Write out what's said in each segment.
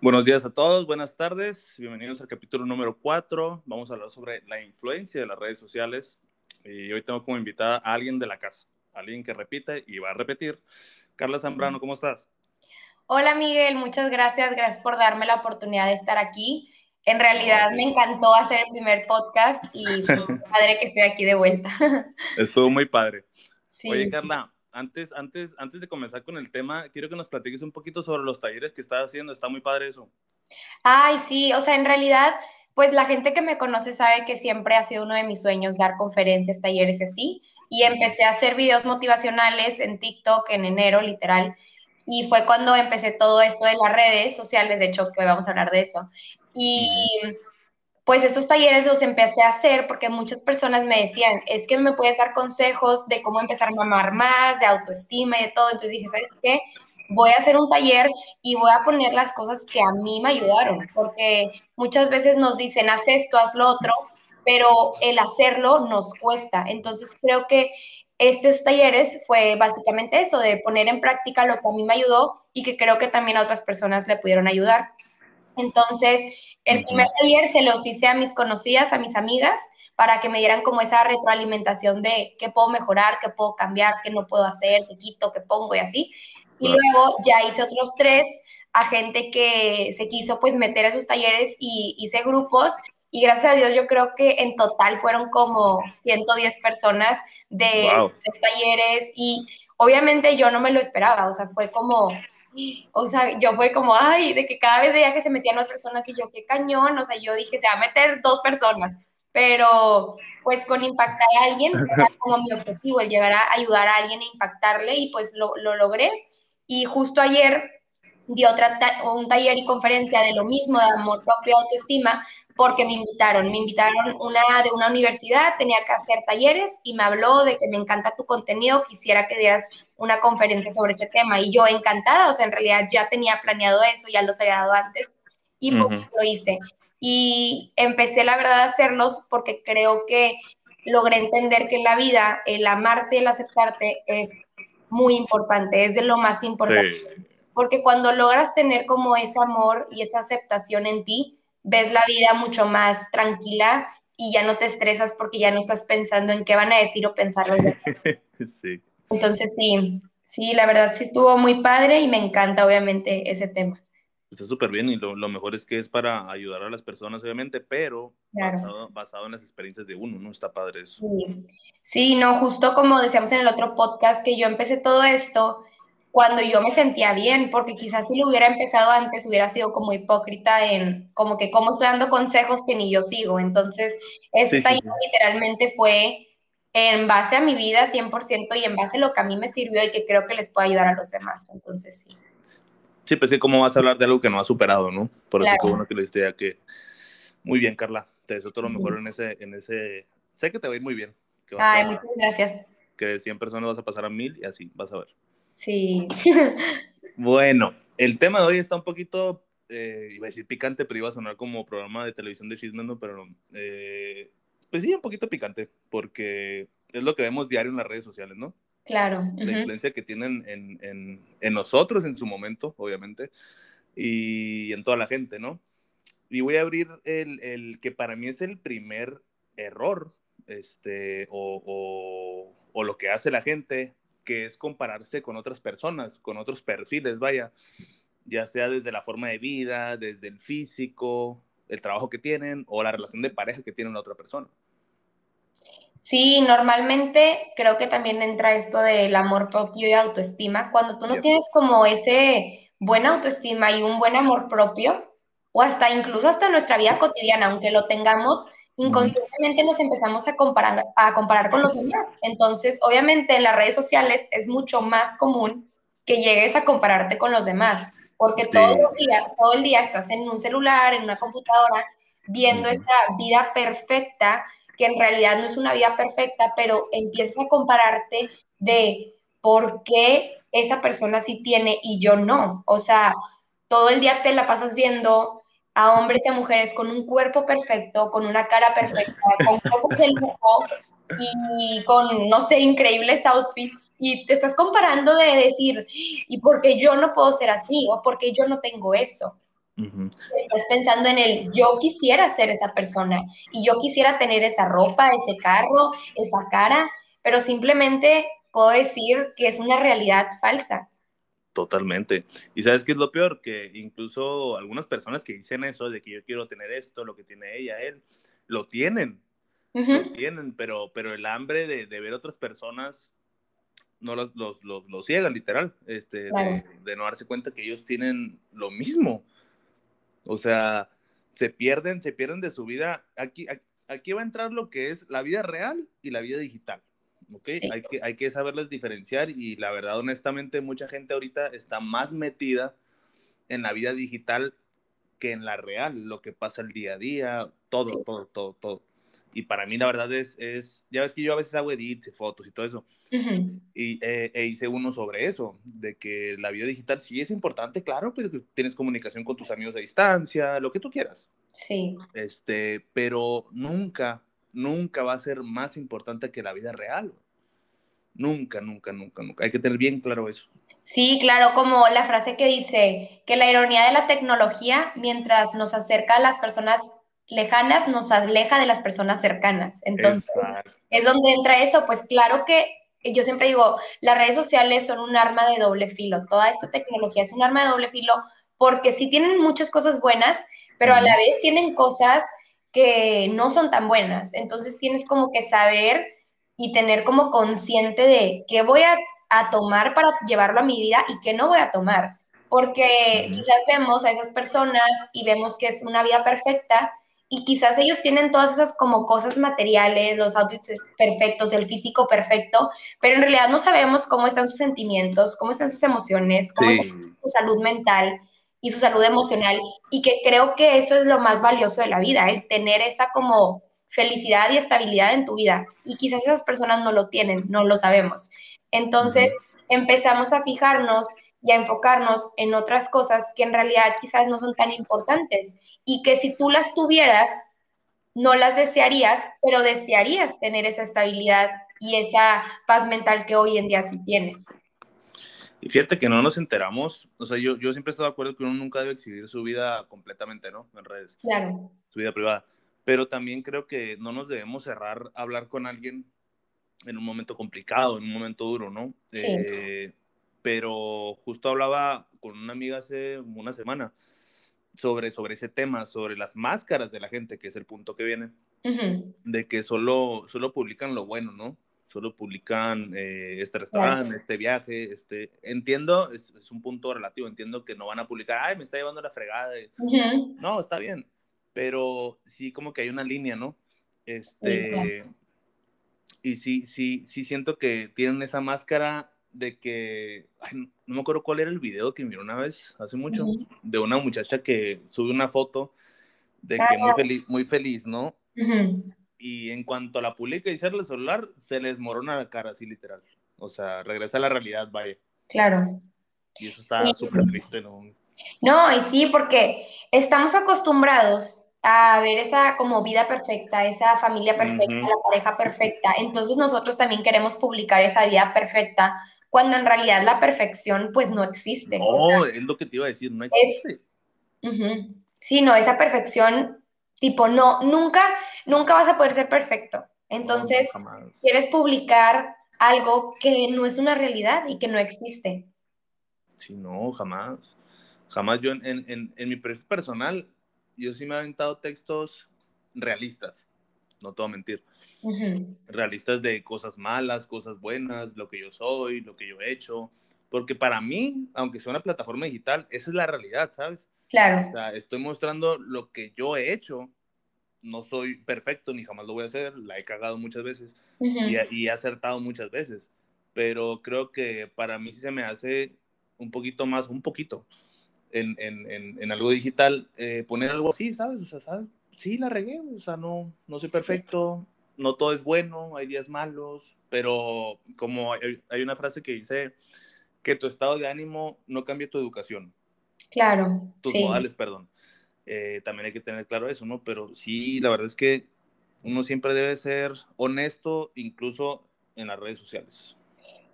Buenos días a todos, buenas tardes, bienvenidos al capítulo número 4. Vamos a hablar sobre la influencia de las redes sociales y hoy tengo como invitada a alguien de la casa, alguien que repite y va a repetir. Carla Zambrano, ¿cómo estás? Hola Miguel, muchas gracias, gracias por darme la oportunidad de estar aquí. En realidad me encantó hacer el primer podcast y padre que esté aquí de vuelta. Estuvo muy padre. Sí. Oye Carla, antes, antes, antes de comenzar con el tema, quiero que nos platiques un poquito sobre los talleres que estás haciendo. Está muy padre eso. Ay, sí, o sea, en realidad, pues la gente que me conoce sabe que siempre ha sido uno de mis sueños dar conferencias, talleres así. Y empecé a hacer videos motivacionales en TikTok en enero, literal. Y fue cuando empecé todo esto de las redes sociales, de hecho, que hoy vamos a hablar de eso. Y pues estos talleres los empecé a hacer porque muchas personas me decían, es que me puedes dar consejos de cómo empezar a amar más, de autoestima y de todo. Entonces dije, ¿sabes qué? Voy a hacer un taller y voy a poner las cosas que a mí me ayudaron, porque muchas veces nos dicen, haz esto, haz lo otro, pero el hacerlo nos cuesta. Entonces creo que estos talleres fue básicamente eso, de poner en práctica lo que a mí me ayudó y que creo que también a otras personas le pudieron ayudar. Entonces, el primer taller se los hice a mis conocidas, a mis amigas, para que me dieran como esa retroalimentación de qué puedo mejorar, qué puedo cambiar, qué no puedo hacer, qué quito, qué pongo y así. Y luego ya hice otros tres a gente que se quiso pues meter a esos talleres y hice grupos. Y gracias a Dios yo creo que en total fueron como 110 personas de talleres. Y obviamente yo no me lo esperaba, o sea, fue como o sea, yo fue como, ay, de que cada vez veía que se metían dos personas y yo, qué cañón, o sea, yo dije, se va a meter dos personas, pero pues con impactar a alguien, era como mi objetivo, el llegar a ayudar a alguien a impactarle y pues lo, lo logré. Y justo ayer di otra un taller y conferencia de lo mismo, de amor propio autoestima, porque me invitaron, me invitaron una de una universidad, tenía que hacer talleres y me habló de que me encanta tu contenido, quisiera que dieras una conferencia sobre ese tema y yo encantada, o sea, en realidad ya tenía planeado eso, ya los había dado antes y pues, lo hice. Y empecé la verdad a hacerlos porque creo que logré entender que en la vida el amarte y el aceptarte es muy importante, es de lo más importante. Porque cuando logras tener como ese amor y esa aceptación en ti, ves la vida mucho más tranquila y ya no te estresas porque ya no estás pensando en qué van a decir o pensar los demás. sí. Entonces sí, sí, la verdad sí estuvo muy padre y me encanta obviamente ese tema. Está súper bien y lo, mejor es que es para ayudar a las personas, obviamente, pero basado, en las experiencias de uno, ¿no? Está padre eso. Sí. sí, no, justo como decíamos en el otro podcast, que yo empecé todo esto cuando yo me sentía bien, porque quizás si lo hubiera empezado antes hubiera sido como hipócrita en como que cómo estoy dando consejos que ni yo sigo. Entonces, esta literalmente fue en base a mi vida 100% y en base a lo que a mí me sirvió y que creo que les puede ayudar a los demás. Entonces, sí. Sí, pues sí, ¿cómo vas a hablar de algo que no has superado, no? Por eso que bueno que les diga que... Muy bien, Carla. Te deseo todo lo mejor en ese, en ese... Sé que te va a ir muy bien. Ay, muchas gracias. Que de 100 personas vas a pasar a mil y así, vas a ver. Sí. bueno, el tema de hoy está un poquito, eh, iba a decir picante, pero iba a sonar como programa de televisión de chismes, ¿no? Pero, eh, pues sí, un poquito picante, porque es lo que vemos diario en las redes sociales, ¿no? Claro. La influencia que tienen en, en, en, nosotros en su momento, obviamente, y en toda la gente, ¿no? Y voy a abrir el, el que para mí es el primer error, este, o, o, o lo que hace la gente que es compararse con otras personas, con otros perfiles, vaya, ya sea desde la forma de vida, desde el físico, el trabajo que tienen o la relación de pareja que tienen la otra persona. Sí, normalmente creo que también entra esto del amor propio y autoestima. Cuando tú no tienes como ese buena autoestima y un buen amor propio, o hasta incluso hasta nuestra vida cotidiana, aunque lo tengamos, inconscientemente nos empezamos a comparar, a comparar con los demás. Entonces, obviamente en las redes sociales es mucho más común que llegues a compararte con los demás, porque todo, el día, todo el día estás en un celular, en una computadora, viendo esta vida perfecta, que en realidad no es una vida perfecta, pero empiezas a compararte de por qué esa persona sí tiene y yo no. O sea, todo el día te la pasas viendo a hombres y a mujeres con un cuerpo perfecto, con una cara perfecta, con ojos de lujo y con, no sé, increíbles outfits y te estás comparando de decir, ¿y por qué yo no puedo ser así? ¿O por qué yo no tengo eso? Estás pensando en el yo quisiera ser esa persona y yo quisiera tener esa ropa, ese carro, esa cara, pero simplemente puedo decir que es una realidad falsa. Totalmente. Y sabes qué es lo peor, que incluso algunas personas que dicen eso, de que yo quiero tener esto, lo que tiene ella, él, lo tienen, lo tienen, pero, pero el hambre de, de ver otras personas no los, los, los, ciegan, literal, este, de, de, no darse cuenta que ellos tienen lo mismo. O sea, se pierden, se pierden de su vida. Aquí, aquí va a entrar lo que es la vida real y la vida digital. ¿Okay? Hay, que, hay que saberles diferenciar y la verdad, honestamente, mucha gente ahorita está más metida en la vida digital que en la real, lo que pasa el día a día, todo, todo, todo, todo. Y para mí la verdad es, es, ya ves que yo a veces hago edits, fotos y todo eso. Y eh, e hice uno sobre eso, de que la vida digital sí es importante, claro, pues tienes comunicación con tus amigos a distancia, lo que tú quieras. Sí. Este, pero nunca, nunca va a ser más importante que la vida real. Nunca, nunca, nunca, nunca. Hay que tener bien claro eso. Sí, claro, como la frase que dice que la ironía de la tecnología, mientras nos acerca a las personas lejanas, nos aleja de las personas cercanas. Entonces, es donde entra eso, pues claro que yo siempre digo, las redes sociales son un arma de doble filo, toda esta tecnología es un arma de doble filo porque sí tienen muchas cosas buenas, pero a la vez tienen cosas que no son tan buenas. Entonces tienes como que saber y tener como consciente de qué voy a, tomar para llevarlo a mi vida y qué no voy a tomar. Porque quizás vemos a esas personas y vemos que es una vida perfecta, y quizás ellos tienen todas esas como cosas materiales, los outfits perfectos, el físico perfecto, pero en realidad no sabemos cómo están sus sentimientos, cómo están sus emociones, cómo está su salud mental y su salud emocional y que creo que eso es lo más valioso de la vida, el tener esa como felicidad y estabilidad en tu vida y quizás esas personas no lo tienen, no lo sabemos. Entonces empezamos a fijarnos y a enfocarnos en otras cosas que en realidad quizás no son tan importantes y que si tú las tuvieras, no las desearías, pero desearías tener esa estabilidad y esa paz mental que hoy en día sí tienes. Y fíjate que no nos enteramos, o sea, yo, yo siempre he estado de acuerdo que uno nunca debe exhibir su vida completamente, ¿no? En redes. Claro. Su vida privada. Pero también creo que no nos debemos cerrar a hablar con alguien en un momento complicado, en un momento duro, ¿no? Sí. Eh, pero justo hablaba con una amiga hace una semana sobre, sobre ese tema, sobre las máscaras de la gente, que es el punto que viene, de que solo, solo publican lo bueno, ¿no? Solo publican eh, este restaurante, este viaje, este... Entiendo, es, es, un punto relativo, entiendo que no van a publicar, ay, me está llevando la fregada. No, está bien, pero sí como que hay una línea, ¿no? Este... Y sí, sí, sí siento que tienen esa máscara de que, no me acuerdo cuál era el video que miró una vez, hace mucho, de una muchacha que sube una foto de que muy feliz, muy feliz ¿no? Y en cuanto a la publica y cierra el celular, se les morona la cara, así literal. O sea, regresa a la realidad, vaya. Claro. Y eso está súper triste, ¿no? No, y sí, porque estamos acostumbrados a ver esa como vida perfecta, esa familia perfecta, la pareja perfecta. Entonces nosotros también queremos publicar esa vida perfecta cuando en realidad la perfección pues no existe. No, es lo que te iba a decir, no existe. Sí, no, esa perfección, tipo, no, nunca, nunca vas a poder ser perfecto. Entonces, quieres publicar algo que no es una realidad y que no existe. Sí, no, jamás. Jamás yo en, en, en mi perfil personal, yo sí me he aventado textos realistas, no te voy a mentir realistas de cosas malas, cosas buenas, lo que yo soy, lo que yo he hecho. Porque para mí, aunque sea una plataforma digital, esa es la realidad, ¿sabes? Claro. O sea, estoy mostrando lo que yo he hecho. No soy perfecto ni jamás lo voy a hacer. La he cagado muchas veces y, he acertado muchas veces. Pero creo que para mí sí se me hace un poquito más, un poquito, en, en, en, algo digital, eh, poner algo así, ¿sabes? O sea, ¿sabes? Sí, la regué, o sea, no, no soy perfecto, no todo es bueno, hay días malos, pero como hay, una frase que dice que tu estado de ánimo no cambia tu educación. Claro. Tus modales, perdón. Eh, también hay que tener claro eso, ¿no? Pero sí, la verdad es que uno siempre debe ser honesto, incluso en las redes sociales.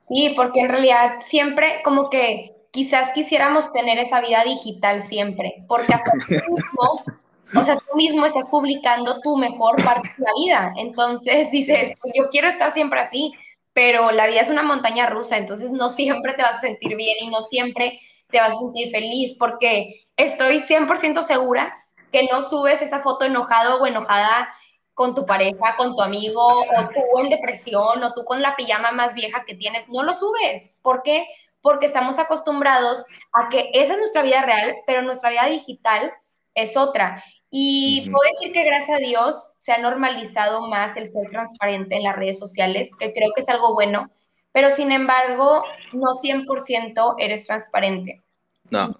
Sí, porque en realidad siempre como que quizás quisiéramos tener esa vida digital siempre, porque hasta tú mismo, o sea, tú mismo estás publicando tu mejor parte de la vida. Entonces dices, pues yo quiero estar siempre así, pero la vida es una montaña rusa, entonces no siempre te vas a sentir bien y no siempre te vas a sentir feliz, porque estoy 100% segura que no subes esa foto enojado o enojada con tu pareja, con tu amigo, o tú en depresión, o tú con la pijama más vieja que tienes, no lo subes. ¿Por qué? porque estamos acostumbrados a que esa es nuestra vida real, pero nuestra vida digital es otra. Y puedo decir que gracias a Dios se ha normalizado más el ser transparente en las redes sociales, que creo que es algo bueno, pero sin embargo, no 100% eres transparente. No.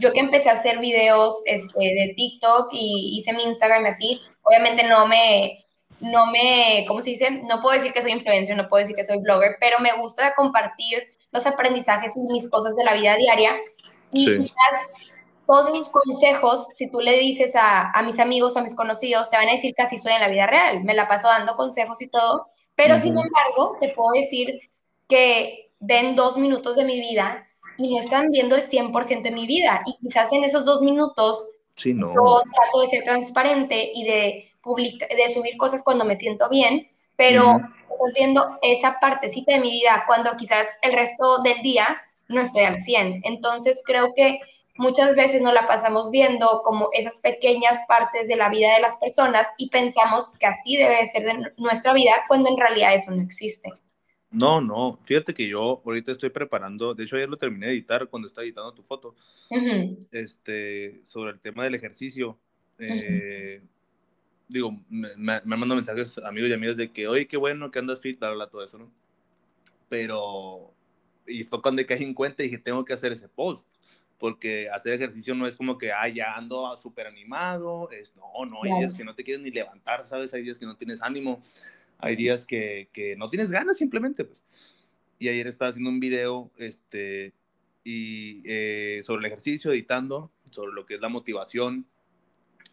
Yo que empecé a hacer videos este, de TikTok y hice mi Instagram así, obviamente no me, no me, ¿cómo se dice? No puedo decir que soy influencer, no puedo decir que soy blogger, pero me gusta compartir los aprendizajes y mis cosas de la vida diaria. Y quizás todos esos consejos, si tú le dices a, a, mis amigos o a mis conocidos, te van a decir que así soy en la vida real. Me la paso dando consejos y todo. Pero sin embargo, te puedo decir que ven dos minutos de mi vida y no están viendo el 100% de mi vida. Y quizás en esos dos minutos sí, no. yo trato de ser transparente y de, de subir cosas cuando me siento bien, pero estás viendo esa partecita de mi vida cuando quizás el resto del día no estoy al 100. Entonces creo que muchas veces nos la pasamos viendo como esas pequeñas partes de la vida de las personas y pensamos que así debe ser de nuestra vida cuando en realidad eso no existe. No, no, fíjate que yo ahorita estoy preparando, de hecho ayer lo terminé de editar cuando estaba editando tu foto, este, sobre el tema del ejercicio. Eh, digo, me, me, han mandado mensajes amigos y amigas de que, oye, qué bueno que andas fit, bla, bla, todo eso, ¿no? Pero, y fue cuando caí en cuenta y dije, tengo que hacer ese post, porque hacer ejercicio no es como que, ah, ya ando súper animado, es, no, no, hay días que no te quieres ni levantar, ¿sabes? Hay días que no tienes ánimo, hay días que, que no tienes ganas simplemente, pues. Y ayer estaba haciendo un video, este, y eh, sobre el ejercicio, editando, sobre lo que es la motivación,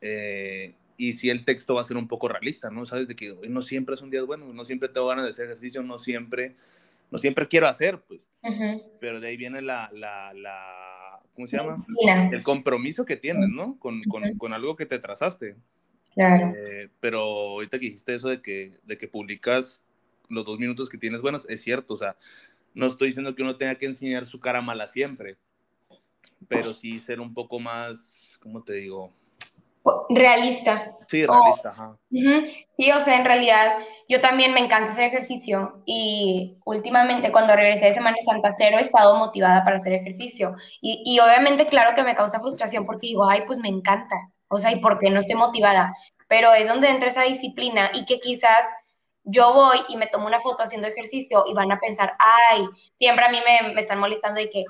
eh, y si el texto va a ser un poco realista, ¿no? Sabes de que no siempre son días buenos, no siempre tengo ganas de hacer ejercicio, no siempre, no siempre quiero hacer, pues. Pero de ahí viene la, la, la ¿cómo se llama? El compromiso que tienes, ¿no? Con, con, con algo que te trazaste. Claro. Eh, pero ahorita que dijiste eso de que, de que publicas los dos minutos que tienes buenos, es cierto, o sea, no estoy diciendo que uno tenga que enseñar su cara mala siempre, pero sí ser un poco más, ¿cómo te digo? realista. Sí, realista, ajá. Sí, o sea, en realidad yo también me encanta hacer ejercicio y últimamente cuando regresé de Semana Santa Cero he estado motivada para hacer ejercicio y, y, obviamente claro que me causa frustración porque digo, ay, pues me encanta, o sea, ¿y por qué no estoy motivada? Pero es donde entra esa disciplina y que quizás yo voy y me tomo una foto haciendo ejercicio y van a pensar, ay, siempre a mí me, me están molestando y que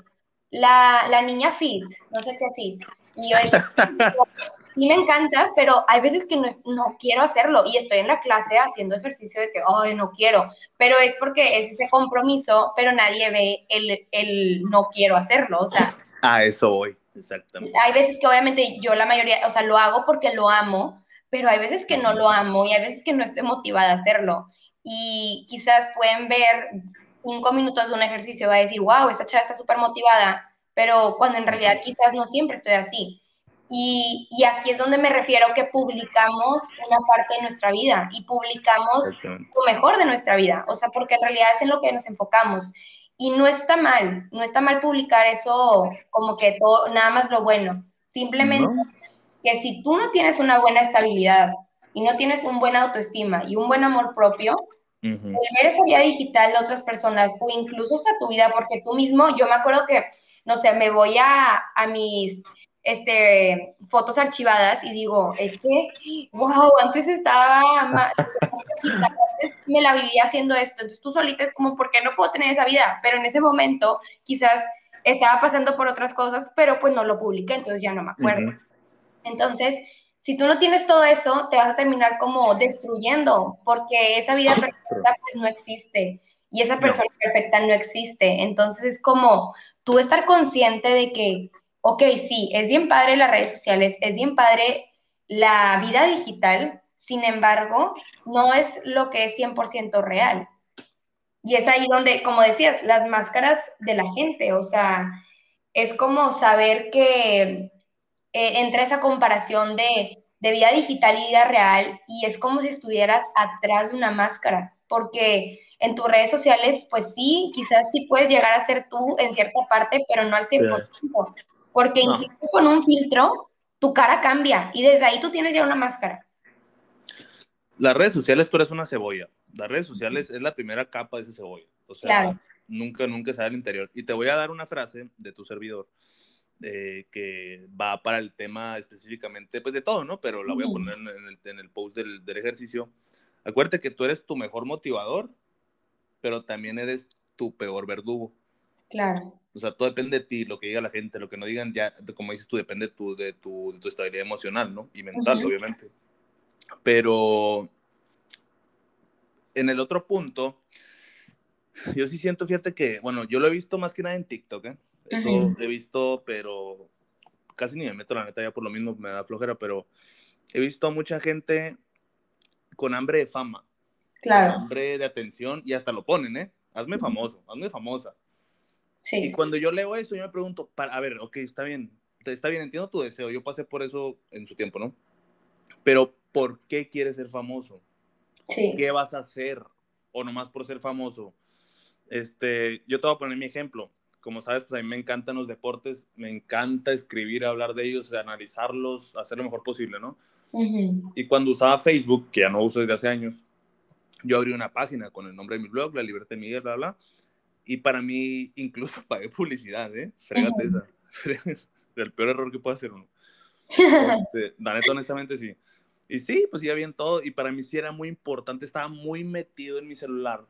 la, la niña fit, no sé qué fit. Y yo, sí me encanta, pero hay veces que no, no, quiero hacerlo y estoy en la clase haciendo ejercicio de que, ay, no quiero, pero es porque es ese compromiso, pero nadie ve el, el no quiero hacerlo, o sea. A eso voy, exactamente. Hay veces que obviamente yo la mayoría, o sea, lo hago porque lo amo, pero hay veces que no lo amo y hay veces que no estoy motivada a hacerlo. Y quizás pueden ver cinco minutos de un ejercicio, va a decir, wow, esta chava está súper motivada, pero cuando en realidad quizás no siempre estoy así. Y, y, aquí es donde me refiero que publicamos una parte de nuestra vida y publicamos lo mejor de nuestra vida, o sea, porque en realidad es en lo que nos enfocamos. Y no está mal, no está mal publicar eso como que todo, nada más lo bueno. Simplemente que si tú no tienes una buena estabilidad y no tienes un buen autoestima y un buen amor propio, el ver esa vida digital de otras personas o incluso esa tu vida, porque tú mismo, yo me acuerdo que, no sé, me voy a, a mis este, fotos archivadas y digo, es que, wow, antes estaba más, antes me la vivía haciendo esto, entonces tú solita es como, ¿por qué no puedo tener esa vida? Pero en ese momento quizás estaba pasando por otras cosas, pero pues no lo publiqué, entonces ya no me acuerdo. Entonces, si tú no tienes todo eso, te vas a terminar como destruyendo, porque esa vida perfecta pues no existe y esa persona perfecta no existe. Entonces es como tú estar consciente de que ok, sí, es bien padre las redes sociales, es bien padre la vida digital, sin embargo, no es lo que es 100% real. Y es ahí donde, como decías, las máscaras de la gente, o sea, es como saber que eh, entra esa comparación de, de vida digital y vida real y es como si estuvieras atrás de una máscara, porque en tus redes sociales, pues sí, quizás sí puedes llegar a ser tú en cierta parte, pero no al 100%, porque incluso con un filtro, tu cara cambia y desde ahí tú tienes ya una máscara. Las redes sociales, tú eres una cebolla. Las redes sociales es la primera capa de esa cebolla. O sea, nunca, nunca sale al interior. Y te voy a dar una frase de tu servidor eh, que va para el tema específicamente, pues de todo, ¿no? Pero la voy a poner en el, en el post del, del, ejercicio. Acuérdate que tú eres tu mejor motivador, pero también eres tu peor verdugo. Claro. O sea, todo depende de ti, lo que diga la gente, lo que no digan, ya, como dices tú, depende tu, de, tu, de tu estabilidad emocional, ¿no? Y mental, obviamente. Pero en el otro punto, yo sí siento, fíjate que, bueno, yo lo he visto más que nada en TikTok, ¿eh? Eso he visto, pero casi ni me meto la neta ya por lo mismo, me da flojera, pero he visto a mucha gente con hambre de fama. Claro. Con hambre de atención y hasta lo ponen, ¿eh? Hazme famoso, hazme famosa. Sí. Y cuando yo leo eso, yo me pregunto, para, a ver, ok, está bien, está bien, entiendo tu deseo, yo pasé por eso en su tiempo, ¿no? Pero, ¿por qué quieres ser famoso? Sí. ¿Qué vas a hacer? O nomás por ser famoso. Este, yo te voy a poner mi ejemplo. Como sabes, pues a mí me encantan los deportes, me encanta escribir, hablar de ellos, analizarlos, hacer lo mejor posible, ¿no? Y cuando usaba Facebook, que ya no uso desde hace años, yo abrí una página con el nombre de mi blog, La Libertad de Miguel, bla, bla. Y para mí, incluso pagué publicidad, ¿eh? Frégate esa. El peor error que puede hacer uno. Este, la neta, honestamente, sí. Y sí, pues ya bien todo. Y para mí sí era muy importante. Estaba muy metido en mi celular.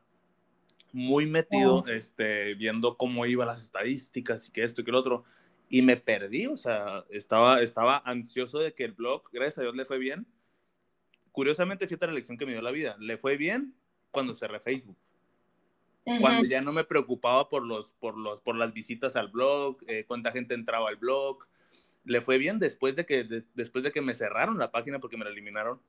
Muy metido, este, viendo cómo iban las estadísticas y que esto y que lo otro. Y me perdí, o sea, estaba, estaba ansioso de que el blog, gracias a Dios, le fue bien. Curiosamente, fíjate la lección que me dio la vida. Le fue bien cuando cerré Facebook. Cuando ya no me preocupaba por, los, por, los, por las visitas al blog, eh, cuánta gente entraba al blog, le fue bien después de que, después de que me cerraron la página porque me la eliminaron.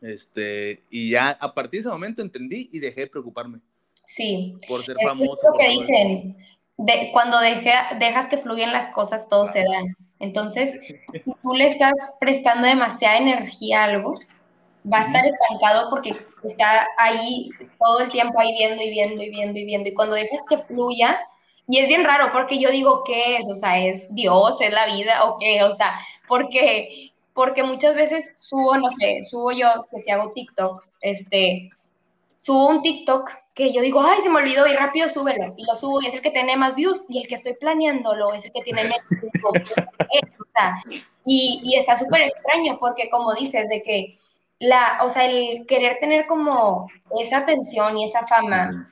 Este, y ya a partir de ese momento entendí y dejé de preocuparme. Sí. Por ser famoso. Es lo que dicen, de, cuando dejas que fluyan las cosas, todo se da. Entonces, tú le estás prestando demasiada energía a algo, va a estar estancado porque está ahí todo el tiempo ahí viendo y viendo y viendo y viendo. Y cuando dejas que fluya, y es bien raro porque yo digo, ¿qué es? O sea, ¿es Dios? ¿Es la vida? ¿O qué? O sea, porque, porque muchas veces subo, no sé, subo yo, que si hago TikToks, este, subo un TikTok que yo digo, ay, se me olvidó y rápido súbelo. Y lo subo y es el que tiene más views y el que estoy planeándolo es el que tiene menos y, y está súper extraño porque como dices, de que la, o sea, el querer tener como esa atención y esa fama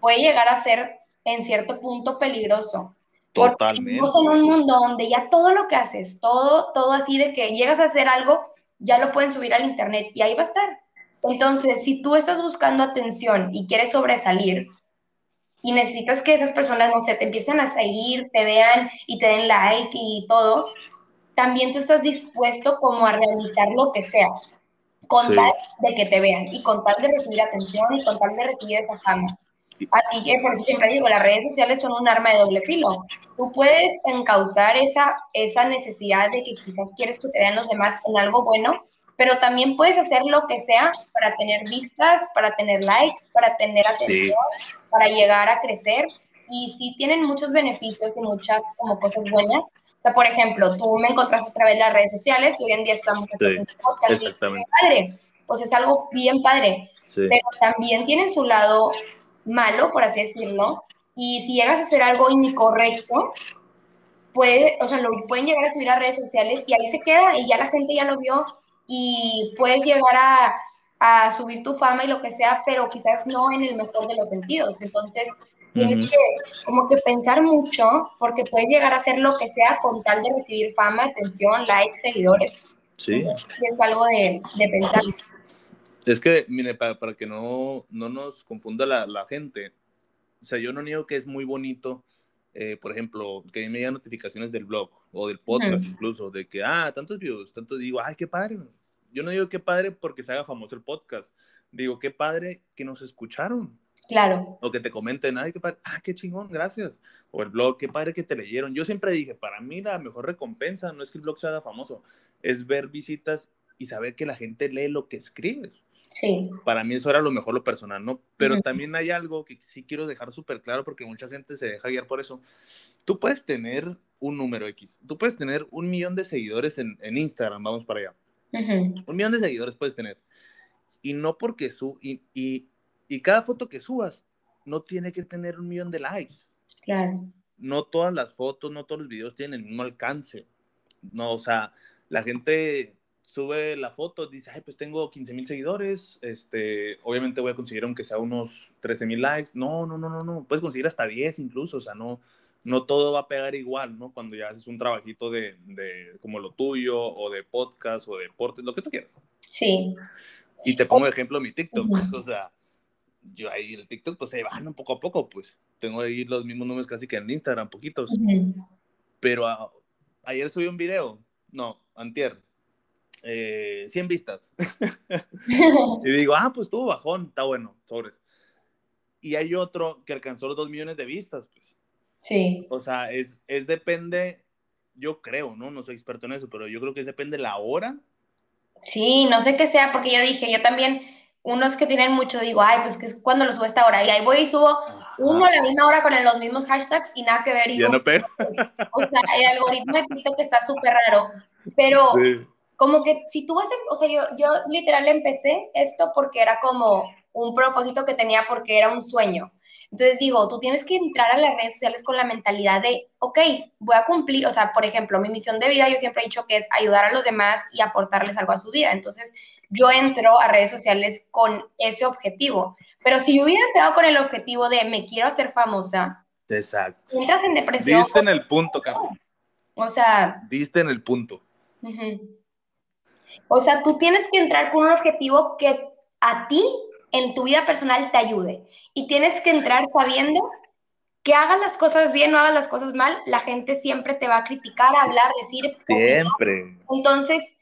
puede llegar a ser en cierto punto peligroso. Totalmente. Porque en un mundo donde ya todo lo que haces, todo, todo así de que llegas a hacer algo, ya lo pueden subir al internet y ahí va a estar. Entonces, si tú estás buscando atención y quieres sobresalir y necesitas que esas personas, no sé, te empiecen a seguir, te vean y te den like y todo, también tú estás dispuesto como a realizar lo que sea, con tal de que te vean y con tal de recibir atención y con tal de recibir esa fama. Así que por eso siempre digo, las redes sociales son un arma de doble filo. Tú puedes encauzar esa, esa necesidad de que quizás quieres que te vean los demás en algo bueno, pero también puedes hacer lo que sea para tener vistas, para tener likes, para tener atención, para llegar a crecer. Y sí tienen muchos beneficios y muchas como cosas buenas. O sea, por ejemplo, tú me encontraste a través de las redes sociales y hoy en día estamos haciendo sí, podcast. Y padre. Pues es algo bien padre. Sí. Pero también tienen su lado malo, por así decirlo, y si llegas a hacer algo incorrecto, puede, o sea, lo pueden llegar a subir a redes sociales y ahí se queda y ya la gente ya lo vio y puedes llegar a, a subir tu fama y lo que sea, pero quizás no en el mejor de los sentidos. Entonces, tienes que como que pensar mucho porque puedes llegar a hacer lo que sea con tal de recibir fama, atención, likes, seguidores. Sí. es algo de, de pensar. Es que, mire, para, para que no, no nos confunda la, la, gente, o sea, yo no niego que es muy bonito, eh, por ejemplo, que me llegan notificaciones del blog o del podcast incluso, de que, ah, tantos views, tanto digo, ay, qué padre. Yo no digo qué padre porque se haga famoso el podcast, digo, qué padre que nos escucharon. Claro. O que te comenten, ay, qué padre, ah, qué chingón, gracias. O el blog, qué padre que te leyeron. Yo siempre dije, para mí la mejor recompensa no es que el blog se haga famoso, es ver visitas y saber que la gente lee lo que escribes. Sí. Para mí eso era lo mejor, lo personal, ¿no? Pero también hay algo que sí quiero dejar súper claro porque mucha gente se deja guiar por eso. Tú puedes tener un número X, tú puedes tener un millón de seguidores en, en Instagram, vamos para allá. Un millón de seguidores puedes tener. Y no porque su... Y, y, y cada foto que subas no tiene que tener un millón de likes. Claro. No todas las fotos, no todos los videos tienen el mismo alcance. No, o sea, la gente sube la foto, dice, ay, pues tengo 15 mil seguidores, este, obviamente voy a conseguir aunque sea unos 13 mil likes. No, no, no, no, no, puedes conseguir hasta 10 incluso, o sea, no, no todo va a pegar igual, ¿no? Cuando ya haces un trabajito de, de como lo tuyo, o de podcast, o de deportes, lo que tú quieras. Sí. Y te pongo de ejemplo mi TikTok, o sea, yo ahí el TikTok, pues se van un poco a poco, pues tengo ahí los mismos números casi que en Instagram, poquitos. Pero ayer subí un video, no, antier, eh, 100 vistas. y digo, ah, pues estuvo bajón, está bueno, sobres. Y hay otro que alcanzó los 2 millones de vistas, pues. Sí. O sea, es, es depende, yo creo, ¿no? No soy experto en eso, pero yo creo que es depende la hora. Sí, no sé qué sea, porque yo dije, yo también, unos que tienen mucho, digo, ay, pues que es cuando lo subo esta hora. Y ahí voy y subo uno a la misma hora con los mismos hashtags y nada que ver. Y ya no pega. O sea, el algoritmo de TikTok está súper raro. Pero como que si tú vas, o sea, yo, yo literal empecé esto porque era como un propósito que tenía porque era un sueño. Entonces digo, tú tienes que entrar a las redes sociales con la mentalidad de, ok, voy a cumplir, o sea, por ejemplo, mi misión de vida yo siempre he dicho que es ayudar a los demás y aportarles algo a su vida. Entonces yo entro a redes sociales con ese objetivo. Pero si yo hubiera entrado con el objetivo de me quiero hacer famosa, Exacto. entras en depresión. Diste en el punto, cabrón. O sea. Diste en el punto. O sea, tú tienes que entrar con un objetivo que a ti en tu vida personal te ayude. Y tienes que entrar sabiendo que hagas las cosas bien o hagas las cosas mal, la gente siempre te va a criticar, a hablar, decir. Siempre. Entonces,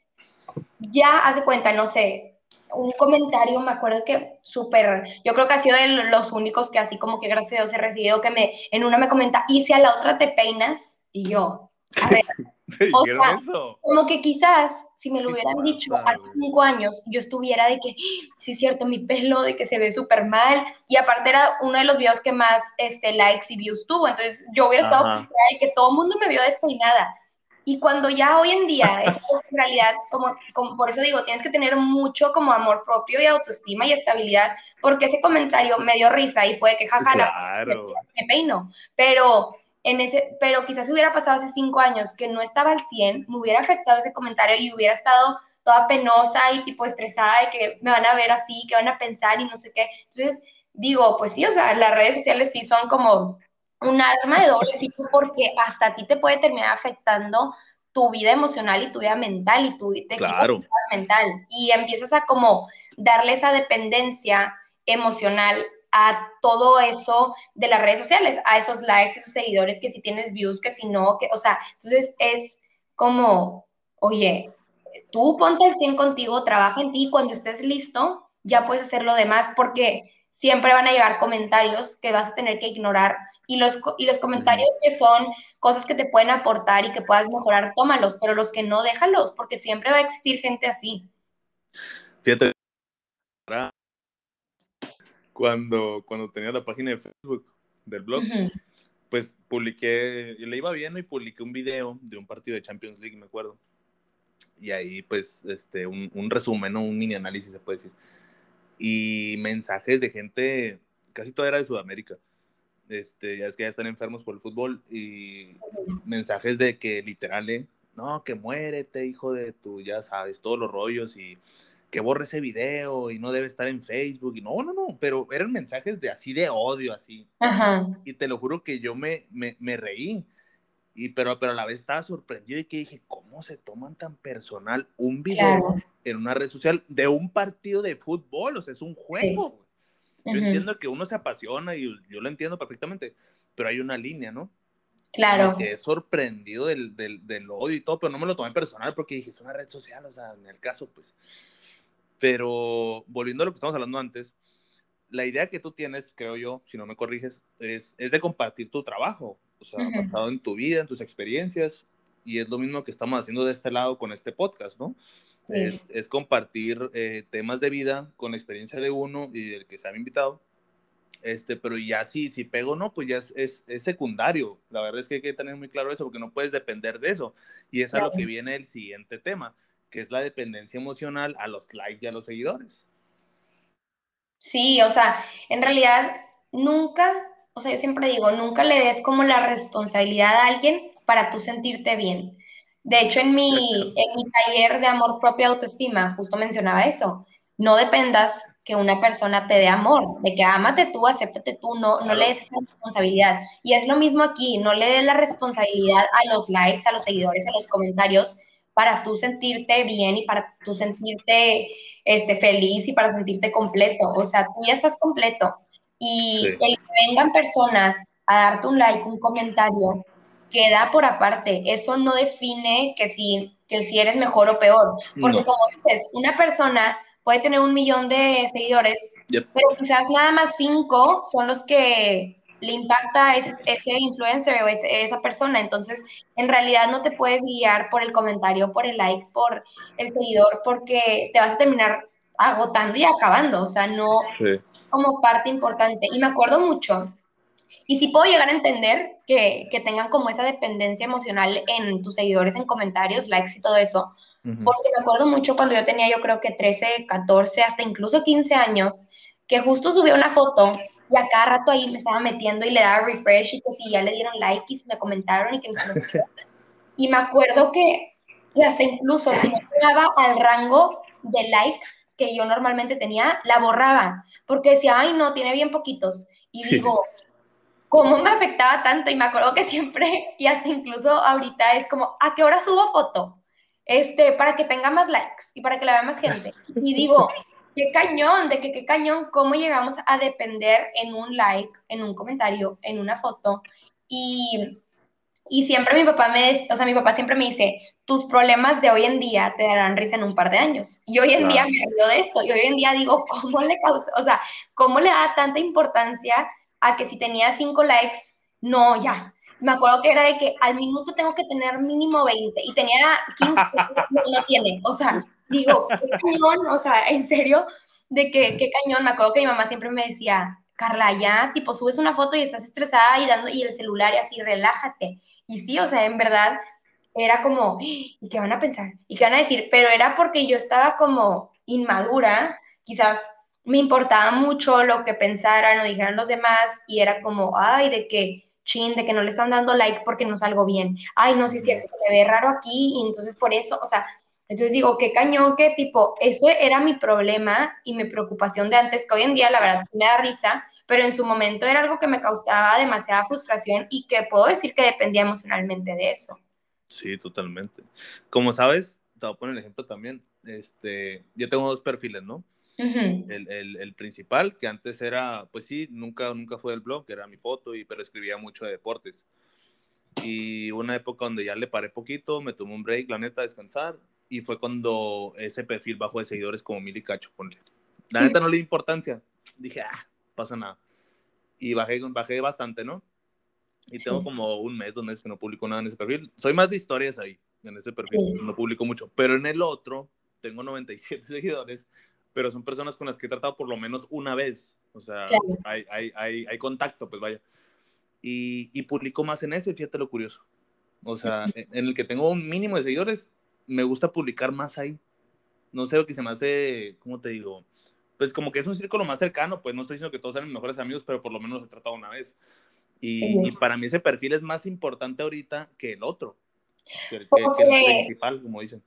ya hace cuenta, no sé, un comentario, me acuerdo que súper, yo creo que ha sido de los únicos que así como que gracias a Dios he recibido que me, en una me comenta, y si a la otra te peinas, y yo, a ver, o sea, como que quizás si me lo hubieran dicho hace cinco años, yo estuviera de que, sí es cierto, mi pelo, de que se ve súper mal, y aparte era uno de los videos que más este, likes y views tuvo, entonces yo hubiera estado de que todo el mundo me vio despeinada. Y cuando ya hoy en día es en realidad, como, como, por eso digo, tienes que tener mucho como amor propio y autoestima y estabilidad, porque ese comentario me dio risa y fue que jaja, claro. me peino, pero en ese, pero quizás hubiera pasado hace cinco años que no estaba al 100, me hubiera afectado ese comentario y hubiera estado toda penosa y tipo estresada de que me van a ver así, que van a pensar y no sé qué. Entonces, digo, pues sí, o sea, las redes sociales sí son como un arma de doble tipo porque hasta a ti te puede terminar afectando tu vida emocional y tu vida mental y tu te claro. mental y empiezas a como darle esa dependencia emocional a todo eso de las redes sociales, a esos likes, esos seguidores, que si tienes views, que si no, que, o sea, entonces es como, oye, tú ponte al 100 contigo, trabaja en ti, cuando estés listo, ya puedes hacer lo demás, porque siempre van a llegar comentarios que vas a tener que ignorar y los, y los comentarios que son cosas que te pueden aportar y que puedas mejorar, tómalos, pero los que no, déjalos, porque siempre va a existir gente así. Fíjate, cuando, cuando tenía la página de Facebook del blog, pues publiqué, le iba bien y publiqué un video de un partido de Champions League, me acuerdo. Y ahí, pues, este, un, un resumen, un mini análisis, se puede decir. Y mensajes de gente, casi toda era de Sudamérica. Este, ya es que ya están enfermos por el fútbol y mensajes de que literal, ¿eh? no, que muérete, hijo de tu, ya sabes, todos los rollos y que borre ese video y no debe estar en Facebook. Y no, no, no, pero eran mensajes de así de odio, así. Y te lo juro que yo me, me, me, reí. Y, pero, pero a la vez estaba sorprendido y que dije, ¿cómo se toman tan personal un video en una red social de un partido de fútbol? O sea, es un juego. Yo entiendo que uno se apasiona y yo lo entiendo perfectamente, pero hay una línea, ¿no? Claro. Que he sorprendido del, del, del, odio y todo, pero no me lo tomé personal porque dije, es una red social, o sea, en el caso, pues. Pero volviendo a lo que estamos hablando antes, la idea que tú tienes, creo yo, si no me corriges, es, es de compartir tu trabajo, o sea, basado en tu vida, en tus experiencias, y es lo mismo que estamos haciendo de este lado con este podcast, ¿no? Es, es, compartir eh, temas de vida con la experiencia de uno y del que se ha invitado. Este, pero ya si, si pego no, pues ya es, es, es, secundario. La verdad es que hay que tener muy claro eso porque no puedes depender de eso. Y es a lo que viene el siguiente tema, que es la dependencia emocional a los likes y a los seguidores. Sí, o sea, en realidad nunca, o sea, yo siempre digo, nunca le des como la responsabilidad a alguien para tú sentirte bien. De hecho, en mi, en mi taller de amor propio y autoestima, justo mencionaba eso. No dependas que una persona te dé amor, de que amate tú, acéptate tú, no, no le des esa responsabilidad. Y es lo mismo aquí, no le des la responsabilidad a los likes, a los seguidores, a los comentarios, para tú sentirte bien y para tú sentirte este, feliz y para sentirte completo. O sea, tú ya estás completo. Y el que vengan personas a darte un like, un comentario, queda por aparte. Eso no define que si, que si eres mejor o peor. Porque como dices, una persona puede tener un millón de seguidores, pero quizás nada más cinco son los que le impacta ese, ese influencer o esa persona. Entonces, en realidad no te puedes guiar por el comentario, por el like, por el seguidor, porque te vas a terminar agotando y acabando. O sea, no como parte importante. Y me acuerdo mucho. Y sí puedo llegar a entender que, que tengan como esa dependencia emocional en tus seguidores, en comentarios, likes y todo eso. Porque me acuerdo mucho cuando yo tenía, yo creo que 13, 14, hasta incluso 15 años, que justo subí una foto y a cada rato ahí me estaba metiendo y le daba refresh y que si ya le dieron like y me comentaron y que no sé Y me acuerdo que, hasta incluso si no llegaba al rango de likes que yo normalmente tenía, la borraba, porque decía, ay, no, tiene bien poquitos. Y digo, ¿cómo me afectaba tanto? Y me acuerdo que siempre, y hasta incluso ahorita es como, ¿a qué hora subo foto? Este, para que tenga más likes y para que la vea más gente. Y digo, qué cañón, de que qué cañón, cómo llegamos a depender en un like, en un comentario, en una foto. Y, y siempre mi papá me, o sea, mi papá siempre me dice, tus problemas de hoy en día te darán risa en un par de años. Y hoy en día me río de esto. Y hoy en día digo, ¿cómo le causa, o sea, cómo le da tanta importancia a que si tenía cinco likes, no, ya, me acuerdo que era de que al minuto tengo que tener mínimo 20 y tenía 15, no, no tiene, o sea, digo, qué cañón, o sea, en serio, de que qué cañón, me acuerdo que mi mamá siempre me decía, Carla, ya, tipo, subes una foto y estás estresada y dando, y el celular y así, relájate. Y sí, o sea, en verdad, era como, ¿y qué van a pensar? ¿Y qué van a decir? Pero era porque yo estaba como inmadura, quizás me importaba mucho lo que pensaran o dijeran los demás, y era como, ay, de que, chin, de que no le están dando like porque no salgo bien. Ay, no, sí es cierto, se me ve raro aquí, y entonces por eso, o sea, entonces digo, qué cañón, qué tipo, eso era mi problema y mi preocupación de antes, que hoy en día la verdad sí me da risa, pero en su momento era algo que me causaba demasiada frustración y que puedo decir que dependía emocionalmente de eso. Sí, totalmente. Como sabes, te voy a poner el ejemplo también. Este, yo tengo dos perfiles, ¿no? El, el, el, principal, que antes era, pues sí, nunca, nunca fue el blog, era mi foto, y, pero escribía mucho de deportes. Y una época donde ya le paré poquito, me tomé un break, la neta, a descansar, y fue cuando ese perfil bajó de seguidores como mil y cacho, ponle. La neta no le di importancia. Dije, ah, pasa nada. Y bajé, bajé bastante, ¿no? Y tengo como un mes, dos meses que no publico nada en ese perfil. Soy más de historias ahí, en ese perfil. No publico mucho. Pero en el otro, tengo 97 seguidores, pero son personas con las que he tratado por lo menos una vez. O sea, hay, hay, hay, hay, contacto, pues vaya. Y, y publico más en ese, fíjate lo curioso. O sea, en el que tengo un mínimo de seguidores, me gusta publicar más ahí. No sé lo que se me hace, ¿cómo te digo? Pues como que es un círculo más cercano, pues no estoy diciendo que todos sean mejores amigos, pero por lo menos los he tratado una vez. Y, para mí ese perfil es más importante ahorita que el otro, que, el principal, como dicen.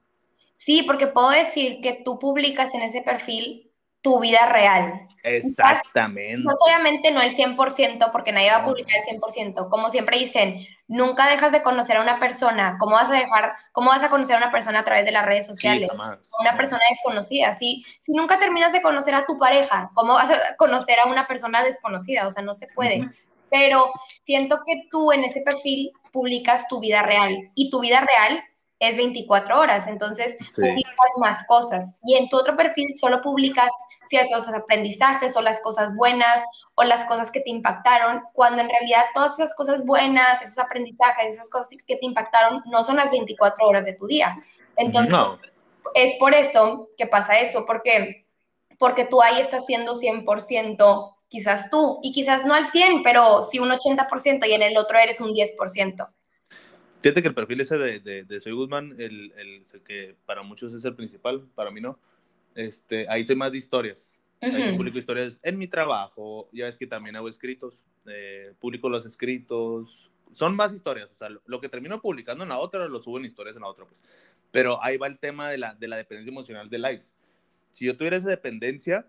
Sí, porque puedo decir que tú publicas en ese perfil tu vida real. Exactamente. obviamente no el 100%, porque nadie va a publicar el 100%. Como siempre dicen, nunca dejas de conocer a una persona. ¿Cómo vas a dejar, cómo vas a conocer a una persona a través de las redes sociales? una persona desconocida. Si, si nunca terminas de conocer a tu pareja, ¿cómo vas a conocer a una persona desconocida? O sea, no se puede. Pero siento que tú en ese perfil publicas tu vida real y tu vida real es 24 horas, entonces publicas más cosas. Y en tu otro perfil solo publicas ciertos aprendizajes o las cosas buenas o las cosas que te impactaron, cuando en realidad todas esas cosas buenas, esos aprendizajes, esas cosas que te impactaron no son las 24 horas de tu día. Entonces, es por eso que pasa eso, porque, porque tú ahí estás siendo 100% quizás tú, y quizás no al 100, pero sí un 80% y en el otro eres un 10%. Fíjate que el perfil ese de, de, Soy Guzmán, el, el, que para muchos es el principal, para mí no, este, ahí soy más de historias. Ahí publico historias en mi trabajo, ya es que también hago escritos, eh, publico los escritos, son más historias, o sea, lo, que termino publicando en la otra lo subo en historias en la otra, pues. Pero ahí va el tema de la, de la dependencia emocional de likes. Si yo tuviera esa dependencia,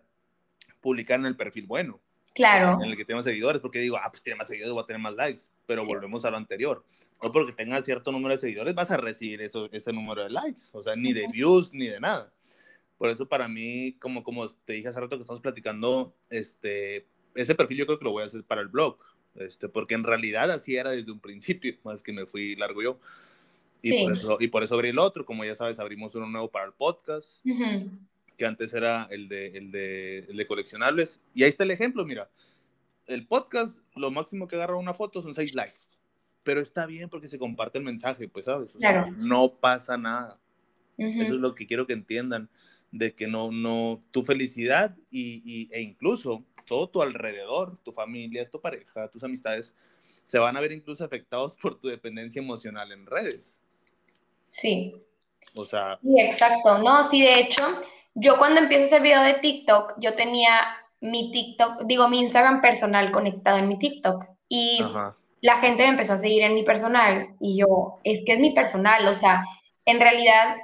publicar en el perfil bueno. Claro. En el que tenga seguidores, porque digo, ah, pues tiene más seguidores, voy a tener más likes. Pero volvemos a lo anterior. No porque tenga cierto número de seguidores, vas a recibir eso, ese número de likes. O sea, ni de views, ni de nada. Por eso para mí, como, como te dije hace rato que estamos platicando, este, ese perfil yo creo que lo voy a hacer para el blog. Este, porque en realidad así era desde un principio, más que me fui largo yo. Y, por eso, y por eso abrí el otro, como ya sabes, abrimos uno nuevo para el podcast que antes era el de, el de, el de coleccionables. Y ahí está el ejemplo, mira. El podcast, lo máximo que agarra una foto son seis likes. Pero está bien porque se comparte el mensaje, pues, ¿sabes? O sea, no pasa nada. Eso es lo que quiero que entiendan, de que no, no, tu felicidad y, y, e incluso todo tu alrededor, tu familia, tu pareja, tus amistades, se van a ver incluso afectados por tu dependencia emocional en redes. Sí. O sea. Sí, exacto. No, sí, de hecho, yo cuando empiezo a hacer video de TikTok, yo tenía mi TikTok, digo, mi Instagram personal conectado en mi TikTok. Y la gente me empezó a seguir en mi personal. Y yo, es que es mi personal. O sea, en realidad,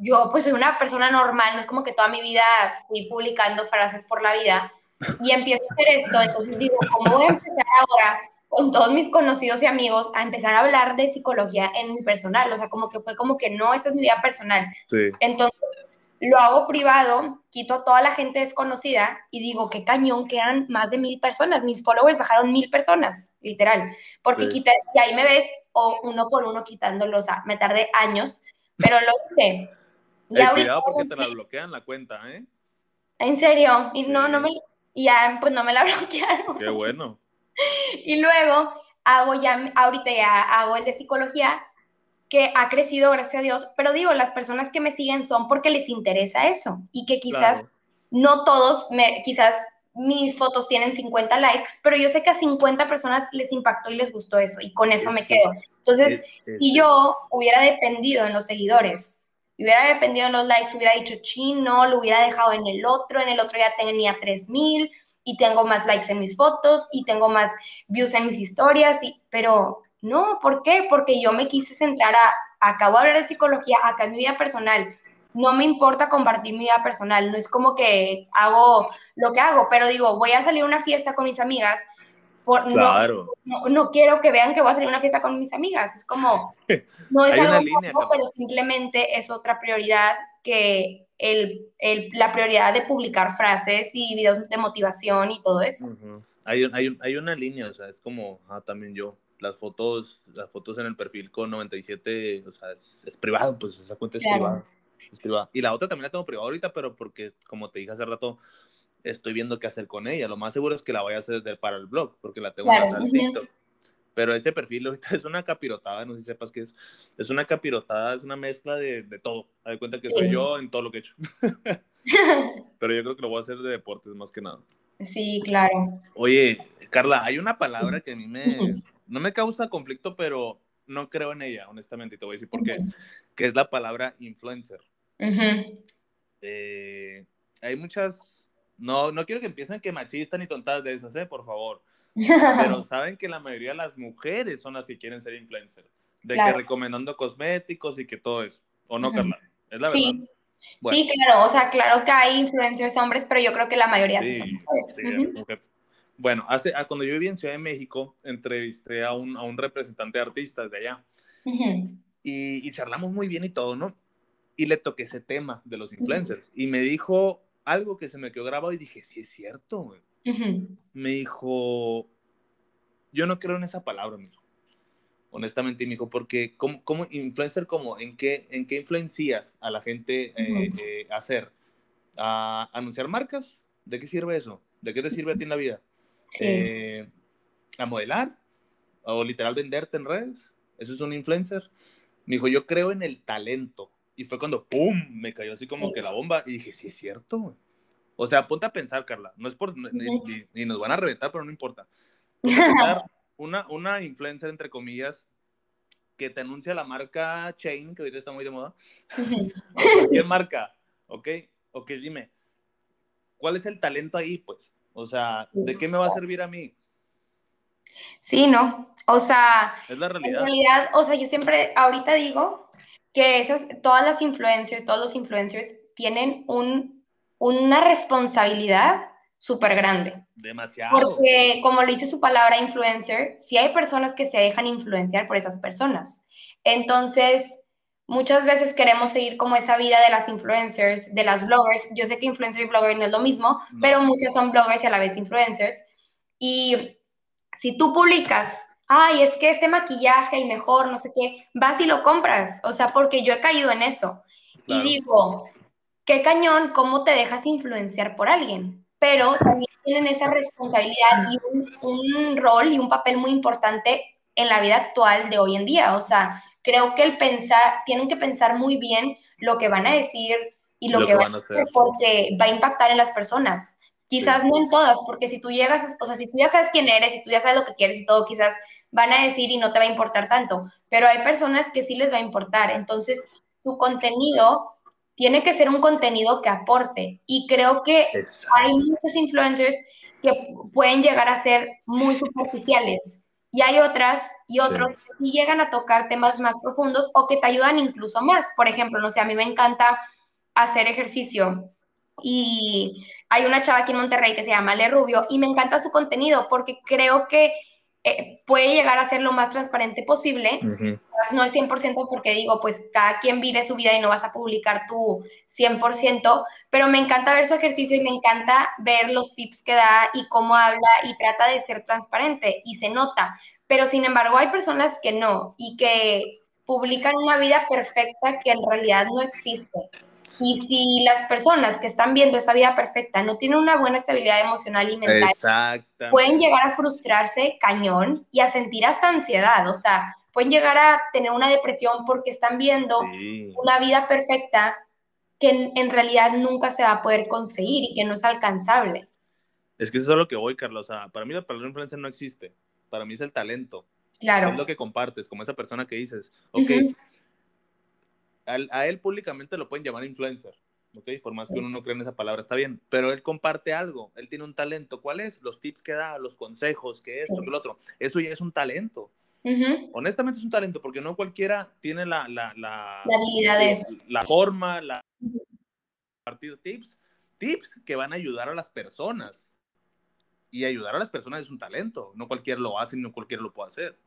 yo pues soy una persona normal. No es como que toda mi vida fui publicando frases por la vida. Y empiezo a hacer esto. Entonces digo, ¿cómo voy a empezar ahora con todos mis conocidos y amigos a empezar a hablar de psicología en mi personal? O sea, como que fue como que no, esta es mi vida personal. Sí. Entonces lo hago privado, quito toda la gente desconocida y digo, qué cañón, que eran más de mil personas, mis followers bajaron mil personas, literal, porque quité, y ahí me ves o uno por uno quitándolos, o sea, me tardé años, pero lo hice. Y cuidado porque te la bloquean la cuenta, ¿eh? En serio, y no, no me, y ya, pues no me la bloquearon. Qué bueno. y luego hago ya, ahorita ya hago el de psicología, que ha crecido, gracias a Dios, pero digo, las personas que me siguen son porque les interesa eso. Y que quizás no todos, me, quizás mis fotos tienen 50 likes, pero yo sé que a 50 personas les impactó y les gustó eso y con eso me quedo. Entonces, si yo hubiera dependido en los seguidores, hubiera dependido en los likes, hubiera dicho, chino, lo hubiera dejado en el otro, en el otro ya tenía 3000 y tengo más likes en mis fotos y tengo más views en mis historias, y, pero no, ¿por qué? Porque yo me quise centrar a, acabo de hablar de psicología, acá en mi vida personal. No me importa compartir mi vida personal, no es como que hago lo que hago, pero digo, voy a salir a una fiesta con mis amigas, por, claro. no, quiero que vean que voy a salir a una fiesta con mis amigas, es como, no es algo línea, pero simplemente es otra prioridad que el, el, la prioridad de publicar frases y videos de motivación y todo eso. hay, hay, hay, una línea, o sea, es como, ah, también yo, las fotos, las fotos en el perfil con 97, o sea, es, privado, pues esa cuenta es, privada, Y la otra también la tengo privada ahorita, pero porque, como te dije hace rato, estoy viendo qué hacer con ella. Lo más seguro es que la voy a hacer para el blog, porque la tengo en TikTok. Pero ese perfil ahorita es una capirotada, no sé si sepas qué es. Es una capirotada, es una mezcla de, de todo. A cuenta que soy yo en todo lo que he hecho. pero yo creo que lo voy a hacer de deportes más que nada. Sí, claro. Oye, Carla, hay una palabra que a mí me, no me causa conflicto, pero no creo en ella, honestamente, y te voy a decir por qué, que es la palabra influencer. Eh, hay muchas, no, no quiero que empiecen que machistas ni tontadas de esas, ¿eh? por favor, pero saben que la mayoría de las mujeres son las que quieren ser influencer, de que recomendando cosméticos y que todo eso, ¿o no, Carla? Es la sí. verdad. Sí, claro, o sea, claro que hay influencers hombres, pero yo creo que la mayoría sí, son mujeres. Bueno, hace, ah, cuando yo vivía en Ciudad de México, entrevisté a un, a un representante de artistas de allá y, y, charlamos muy bien y todo, ¿no? Y le toqué ese tema de los influencers y me dijo algo que se me quedó grabado y dije, sí es cierto. Me dijo, yo no creo en esa palabra, amigo. Honestamente, y me dijo, porque, ¿cómo, cómo influencer, cómo? ¿En qué, ¿En qué influencias a la gente eh, eh, hacer? ¿A anunciar marcas? ¿De qué sirve eso? ¿De qué te sirve a ti en la vida? Eh, ¿A modelar? ¿O literal venderte en redes? ¿Eso es un influencer? Me dijo, yo creo en el talento. Y fue cuando, ¡pum!, me cayó así como que la bomba. Y dije, sí, es cierto, O sea, ponte a pensar, Carla. No es por... Ni, nos van a reventar, pero no importa. una, una influencer, entre comillas, que te anuncia la marca Chain, que ahorita está muy de moda. cualquier marca, ¿ok? Ok, dime, ¿cuál es el talento ahí, pues? O sea, ¿de qué me va a servir a mí? Sí, no. O sea, es la realidad. En realidad, o sea, yo siempre, ahorita digo que esas, todas las influencers, todos los influencers tienen un, una responsabilidad súper grande. Demasiado. Porque, como lo dice su palabra influencer, si hay personas que se dejan influenciar por esas personas. Entonces, muchas veces queremos seguir como esa vida de las influencers, de las bloggers. Yo sé que influencer y blogger no es lo mismo, pero muchas son bloggers y a la vez influencers. Y si tú publicas, ay, es que este maquillaje, el mejor, no sé qué, vas y lo compras. O sea, porque yo he caído en eso. Y digo, qué cañón, cómo te dejas influenciar por alguien pero también tienen esa responsabilidad y un, rol y un papel muy importante en la vida actual de hoy en día. O sea, creo que el pensar, tienen que pensar muy bien lo que van a decir y lo, que, van a hacer, porque va a impactar en las personas. Quizás no en todas, porque si tú llegas, o sea, si tú ya sabes quién eres, si tú ya sabes lo que quieres y todo, quizás van a decir y no te va a importar tanto, pero hay personas que sí les va a importar. Entonces, tu contenido tiene que ser un contenido que aporte. Y creo que hay muchos influencers que pueden llegar a ser muy superficiales. Y hay otras y otros que sí llegan a tocar temas más profundos o que te ayudan incluso más. Por ejemplo, no sé, a mí me encanta hacer ejercicio y hay una chava aquí en Monterrey que se llama Le Rubio y me encanta su contenido porque creo que eh, puede llegar a ser lo más transparente posible. No el 100% porque digo, pues cada quien vive su vida y no vas a publicar tu 100%, pero me encanta ver su ejercicio y me encanta ver los tips que da y cómo habla y trata de ser transparente y se nota. Pero sin embargo hay personas que no y que publican una vida perfecta que en realidad no existe. Y si las personas que están viendo esa vida perfecta no tienen una buena estabilidad emocional y mental, pueden llegar a frustrarse cañón y a sentir hasta ansiedad. O sea, pueden llegar a tener una depresión porque están viendo una vida perfecta que en, realidad nunca se va a poder conseguir y que no es alcanzable. Es que eso es lo que voy, Carlos. O sea, para mí la palabra influencer no existe. Para mí es el talento. Claro. Es lo que compartes, como esa persona que dices, ok, a él públicamente lo pueden llamar influencer, ¿ok? Por más que uno no crea en esa palabra, está bien, pero él comparte algo, él tiene un talento, ¿cuál es? Los tips que da, los consejos, que esto, que lo otro, eso ya es un talento. Honestamente es un talento, porque no cualquiera tiene la, la, la, habilidad de eso. La forma, la compartir tips, tips que van a ayudar a las personas. Y ayudar a las personas es un talento, no cualquiera lo hace, no cualquiera lo puede hacer.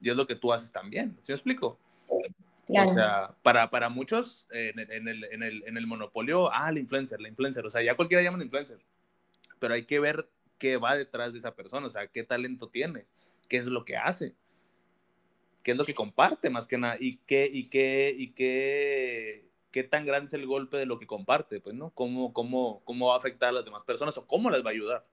Y es lo que tú haces también, ¿sí me explico? O sea, para, para muchos en, en, el, en, el, en el monopolio, ah, la influencer, la influencer, o sea, ya cualquiera llama influencer, pero hay que ver qué va detrás de esa persona, o sea, qué talento tiene, qué es lo que hace, qué es lo que comparte más que nada, y qué, y qué, y qué, qué tan grande es el golpe de lo que comparte, pues, ¿no? ¿Cómo, cómo, cómo va a afectar a las demás personas o cómo les va a ayudar?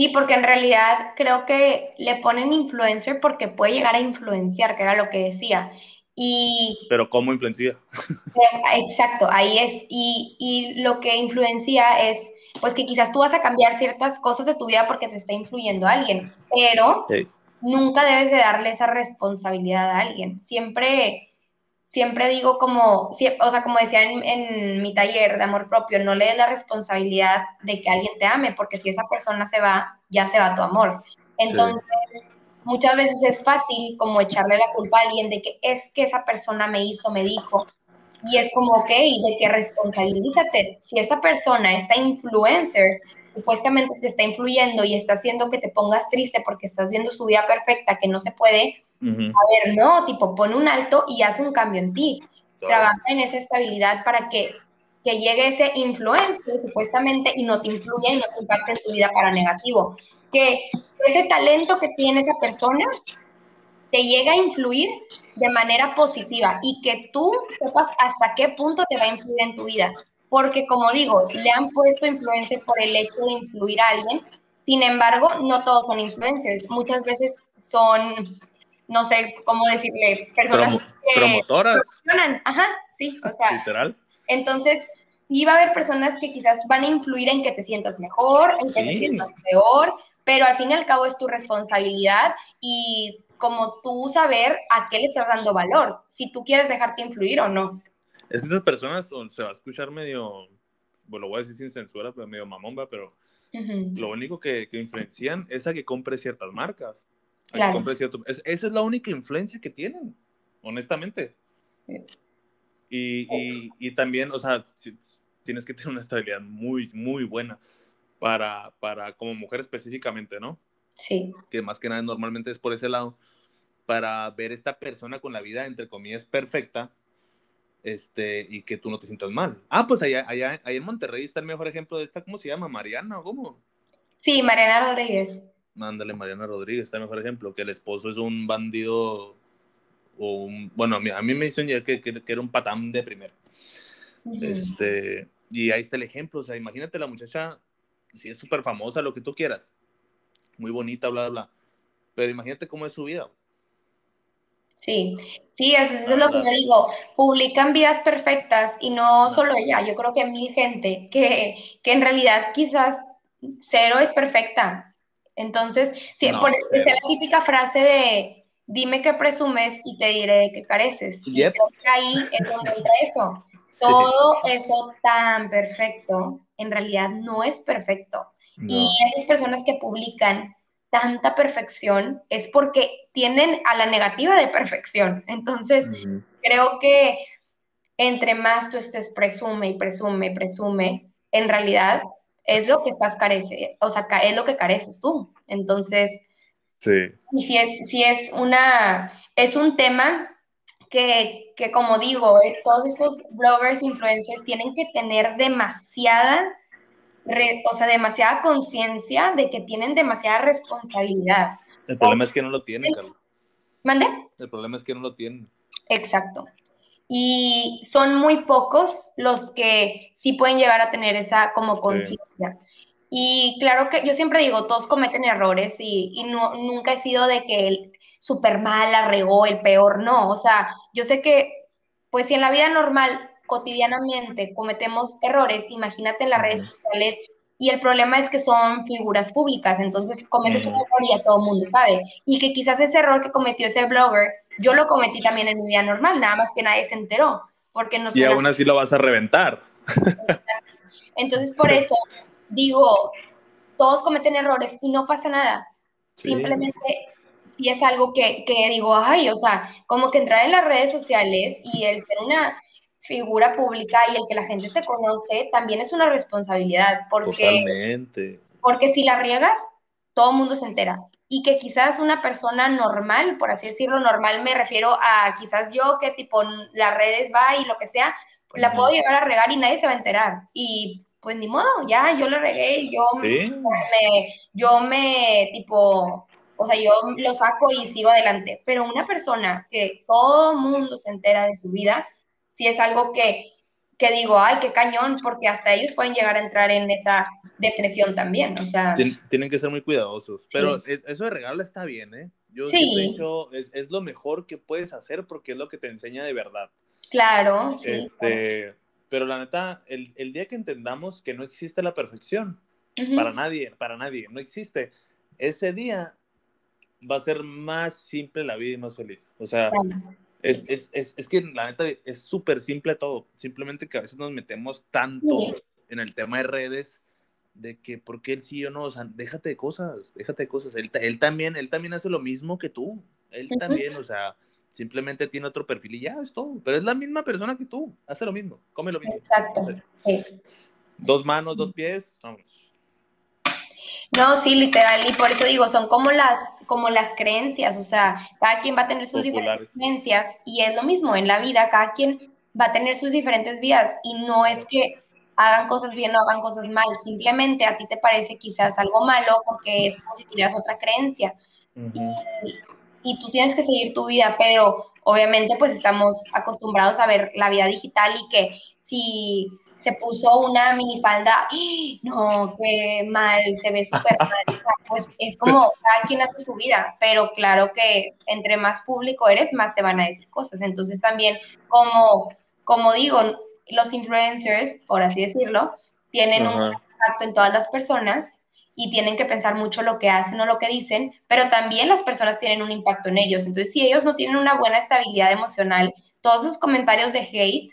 Sí, porque en realidad creo que le ponen influencer porque puede llegar a influenciar, que era lo que decía. Y, Pero ¿cómo influencia? Exacto, ahí es. Y, y, lo que influencia es, pues que quizás tú vas a cambiar ciertas cosas de tu vida porque te está influyendo a alguien, pero nunca debes de darle esa responsabilidad a alguien. Siempre siempre digo como, o sea, como decía en, mi taller de amor propio, no le des la responsabilidad de que alguien te ame, porque si esa persona se va, ya se va tu amor. Entonces, muchas veces es fácil como echarle la culpa a alguien de que es que esa persona me hizo, me dijo, y es como, ok, de que responsabilízate. Si esa persona, esta influencer, supuestamente te está influyendo y está haciendo que te pongas triste porque estás viendo su vida perfecta que no se puede, a ver, no, tipo, pon un alto y haz un cambio en ti. Trabaja en esa estabilidad para que, que llegue ese influencer supuestamente y no te influya y no te impacte en tu vida para negativo. Que ese talento que tiene esa persona te llega a influir de manera positiva y que tú sepas hasta qué punto te va a influir en tu vida. Porque como digo, le han puesto influencia por el hecho de influir a alguien. Sin embargo, no todos son influencers. Muchas veces son, no sé cómo decirle, personas que promotoras. Ajá, sí, o sea. Literal. Entonces, iba a haber personas que quizás van a influir en que te sientas mejor, en que te sientas peor, pero al fin y al cabo es tu responsabilidad y como tú saber a qué le estás dando valor, si tú quieres dejarte influir o no. Estas personas se va a escuchar medio, bueno, lo voy a decir sin censura, pero medio mamomba, pero lo único que, que, influencian es a que compre ciertas marcas. Claro. cierto, esa es la única influencia que tienen, honestamente. Y, y, y, también, o sea, tienes que tener una estabilidad muy, muy buena para, para, como mujer específicamente, ¿no? Sí. Que más que nada normalmente es por ese lado, para ver esta persona con la vida, entre comillas, perfecta, este, y que tú no te sientas mal. Ah, pues allá, allá, en Monterrey está el mejor ejemplo de esta, ¿cómo se llama? ¿Mariana o cómo? Sí, Mariana Rodríguez. Mándale, Mariana Rodríguez, está el mejor ejemplo, que el esposo es un bandido, o un, bueno, a mí, a mí me dicen ya que, que, era un patán de primero. Este, y ahí está el ejemplo, o sea, imagínate la muchacha, si es súper famosa, lo que tú quieras, muy bonita, bla, bla, bla, pero imagínate cómo es su vida. Sí, sí, eso, es lo que yo digo. Publican vidas perfectas y no solo ella, yo creo que mil gente que, que en realidad quizás cero es perfecta. Entonces, sí, por, es la típica frase de dime qué presumes y te diré qué careces. Y creo que ahí es donde entra eso. Todo eso tan perfecto, en realidad no es perfecto. Y esas personas que publican tanta perfección es porque tienen a la negativa de perfección. Entonces, creo que entre más tú estés presume y presume, y presume, en realidad es lo que estás carece, o sea, es lo que careces tú. Entonces, sí. y si es, si es una, es un tema que, que como digo, eh, todos estos bloggers, influencers tienen que tener demasiada o sea, demasiada conciencia de que tienen demasiada responsabilidad. El problema es que no lo tienen, Carlos. ¿Mande? El problema es que no lo tienen. Exacto. Y son muy pocos los que sí pueden llegar a tener esa como conciencia. Y claro que yo siempre digo, todos cometen errores y, y no, nunca he sido de que el súper mal, la regó, el peor, no. O sea, yo sé que, pues si en la vida normal cotidianamente cometemos errores, imagínate en las redes sociales, y el problema es que son figuras públicas, entonces cometes un error y ya todo el mundo sabe. Y que quizás ese error que cometió ese blogger, yo lo cometí también en mi vida normal, nada más que nadie se enteró. Porque no y aún así lo vas a reventar. Entonces, por eso digo, todos cometen errores y no pasa nada. Simplemente si es algo que, que digo, ay, o sea, como que entrar en las redes sociales y el ser una figura pública y el que la gente te conoce también es una responsabilidad, porque, porque si la riegas, todo el mundo se entera. Y que quizás una persona normal, por así decirlo, normal me refiero a quizás yo que tipo las redes va y lo que sea, la puedo llegar a regar y nadie se va a enterar. Y pues ni modo, ya yo lo regué, yo me, yo me tipo, o sea, yo lo saco y sigo adelante. Pero una persona que todo mundo se entera de su vida, si es algo que, que digo, ay, qué cañón, porque hasta ellos pueden llegar a entrar en esa depresión también, o sea. tienen que ser muy cuidadosos, pero eso de regalo está bien, ¿eh? Yo sí. he dicho, es, es, lo mejor que puedes hacer porque es lo que te enseña de verdad. Claro, sí. Este, Pero la neta, el, el, día que entendamos que no existe la perfección, para nadie, para nadie, no existe, ese día va a ser más simple la vida y más feliz. O sea, es, es, es, es, que la neta es súper simple todo. Simplemente que a veces nos metemos tanto en el tema de redes de que por qué él sí o no, o sea, déjate de cosas, déjate de cosas. Él, él también, él también hace lo mismo que tú. Él también, o sea, simplemente tiene otro perfil y ya es todo. Pero es la misma persona que tú, hace lo mismo, come lo mismo. Exacto. Dos manos, dos pies, vamos. No, sí, literal, y por eso digo, son como las, como las creencias, o sea, cada quien va a tener sus diferentes creencias y es lo mismo en la vida, cada quien va a tener sus diferentes vidas y no es que hagan cosas bien o hagan cosas mal, simplemente a ti te parece quizás algo malo porque es como si tuvieras otra creencia. y tú tienes que seguir tu vida, pero obviamente pues estamos acostumbrados a ver la vida digital y que si se puso una minifalda, no, qué mal, se ve súper mal. pues es como cada quien hace su vida, pero claro que entre más público eres, más te van a decir cosas. Entonces también, como, como digo, los influencers, por así decirlo, tienen un impacto en todas las personas y tienen que pensar mucho lo que hacen o lo que dicen, pero también las personas tienen un impacto en ellos. Entonces, si ellos no tienen una buena estabilidad emocional, todos esos comentarios de hate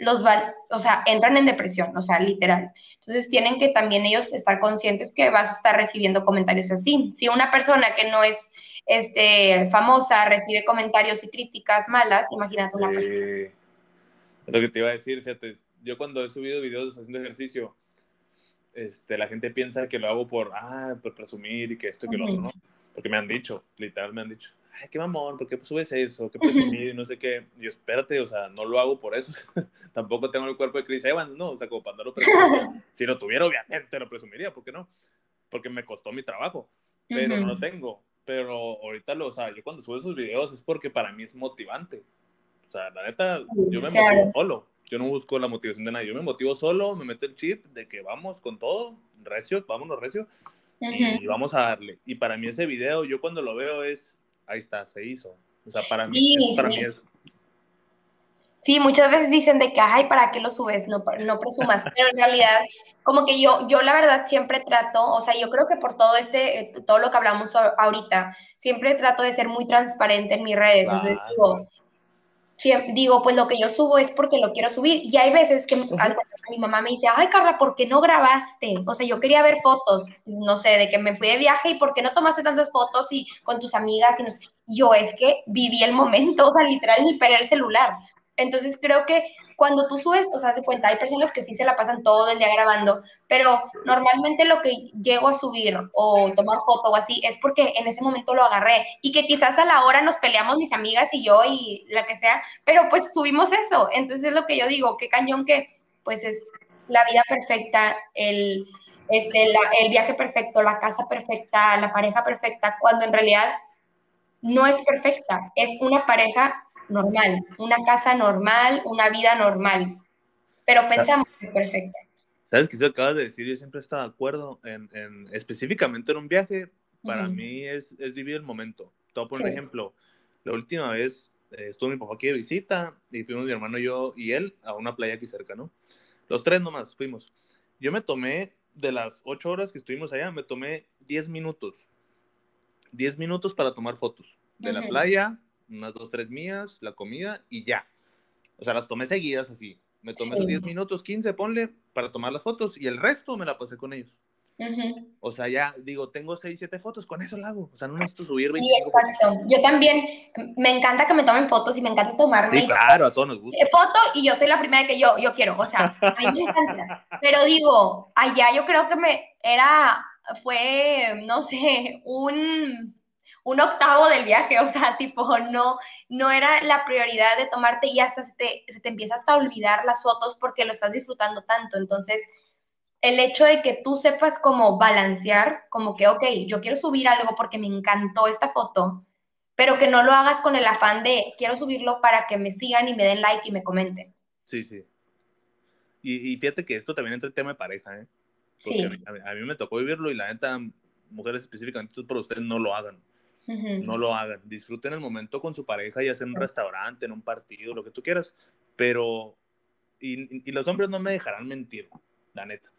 los van, o sea, entran en depresión, o sea, literal. Entonces tienen que también ellos estar conscientes que vas a estar recibiendo comentarios así. Si una persona que no es este, famosa recibe comentarios y críticas malas, imagínate una persona. Lo que te iba a decir, fíjate, yo cuando he subido videos haciendo ejercicio, este, la gente piensa que lo hago por, ah, por presumir y que esto y que lo otro, ¿no? Porque me han dicho, literal me han dicho ay, qué mamón, ¿por qué subes eso? ¿Qué presumir? Y no sé qué. Y yo, espérate, o sea, no lo hago por eso. Tampoco tengo el cuerpo de Chris Evans, ¿no? O sea, como para no lo presumir. Si lo tuviera, obviamente lo presumiría, ¿por qué no? Porque me costó mi trabajo, pero no lo tengo. Pero ahorita, lo, o sea, yo cuando subo esos videos es porque para mí es motivante. O sea, la neta, yo me motivo solo. Yo no busco la motivación de nadie. Yo me motivo solo, me meto el chip de que vamos con todo, recio, vámonos recio, y vamos a darle. Y para mí ese video, yo cuando lo veo es, ahí está, se hizo. O sea, para mí, sí, para mí es... Sí, muchas veces dicen de que, ay, ¿para qué lo subes? No, no presumas. Pero en realidad, como que yo, yo la verdad siempre trato, o sea, yo creo que por todo este, eh, todo lo que hablamos ahorita, siempre trato de ser muy transparente en mis redes. Entonces digo, digo, pues lo que yo subo es porque lo quiero subir. Y hay veces que mi mamá me dice, ay, Carla, ¿por qué no grabaste? O sea, yo quería ver fotos, no sé, de que me fui de viaje y ¿por qué no tomaste tantas fotos y con tus amigas? Y no. Yo es que viví el momento, o sea, literal, ni pelé el celular. Entonces creo que cuando tú subes, o sea, se cuenta, hay personas que sí se la pasan todo el día grabando, pero normalmente lo que llego a subir o tomar foto o así es porque en ese momento lo agarré y que quizás a la hora nos peleamos mis amigas y yo y la que sea, pero pues subimos eso. Entonces es lo que yo digo, qué cañón que pues es la vida perfecta, el, este, el viaje perfecto, la casa perfecta, la pareja perfecta, cuando en realidad no es perfecta, es una pareja normal, una casa normal, una vida normal, pero pensamos que es perfecta. ¿Sabes qué se acabas de decir? Yo siempre he estado de acuerdo en, en específicamente en un viaje, para mí es, es, vivir el momento. Todo por ejemplo, la última vez estuvo mi papá aquí de visita y fuimos mi hermano, yo y él a una playa aquí cerca, ¿no? Los tres nomás fuimos. Yo me tomé, de las ocho horas que estuvimos allá, me tomé diez minutos. Diez minutos para tomar fotos de la playa, unas dos, tres mías, la comida y ya. O sea, las tomé seguidas así. Me tomé 10 minutos, 15, ponle, para tomar las fotos y el resto me la pasé con ellos. O sea, ya digo, tengo 6, 7 fotos, con eso lo hago. O sea, no necesito subir 25 exacto. Yo también, me encanta que me tomen fotos y me encanta tomarme. Sí, claro, a todos nos gusta. Foto y yo soy la primera que yo, yo quiero. O sea, a mí me encanta. Pero digo, allá yo creo que me era, fue, no sé, un un octavo del viaje, o sea, tipo, no, no era la prioridad de tomarte y hasta se te, se te empieza hasta a olvidar las fotos porque lo estás disfrutando tanto. Entonces, el hecho de que tú sepas cómo balancear, como que, ok, yo quiero subir algo porque me encantó esta foto, pero que no lo hagas con el afán de quiero subirlo para que me sigan y me den like y me comenten. Sí, sí. Y, fíjate que esto también entra el tema de pareja, ¿eh? sí. A mí, me tocó vivirlo y la neta, mujeres específicamente por ustedes no lo hagan. No lo hagan. Disfruten el momento con su pareja, ya sea en un restaurante, en un partido, lo que tú quieras. Pero, y, y los hombres no me dejarán mentir, la neta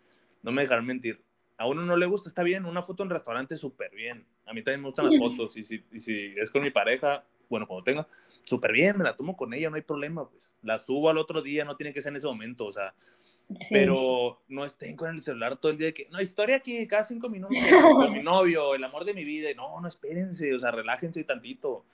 no me dejarán mentir. A uno no le gusta, está bien, una foto en restaurante súper bien. A mí también me gustan las fotos y si, y si es con mi pareja, bueno, cuando tenga, súper bien, me la tomo con ella, no hay problema, pues. La subo al otro día, no tiene que ser en ese momento, o sea, pero no estén con el celular todo el día de que, no, historia aquí cada cinco minutos con mi novio, el amor de mi vida, no, no, espérense, o sea, relájense tantito,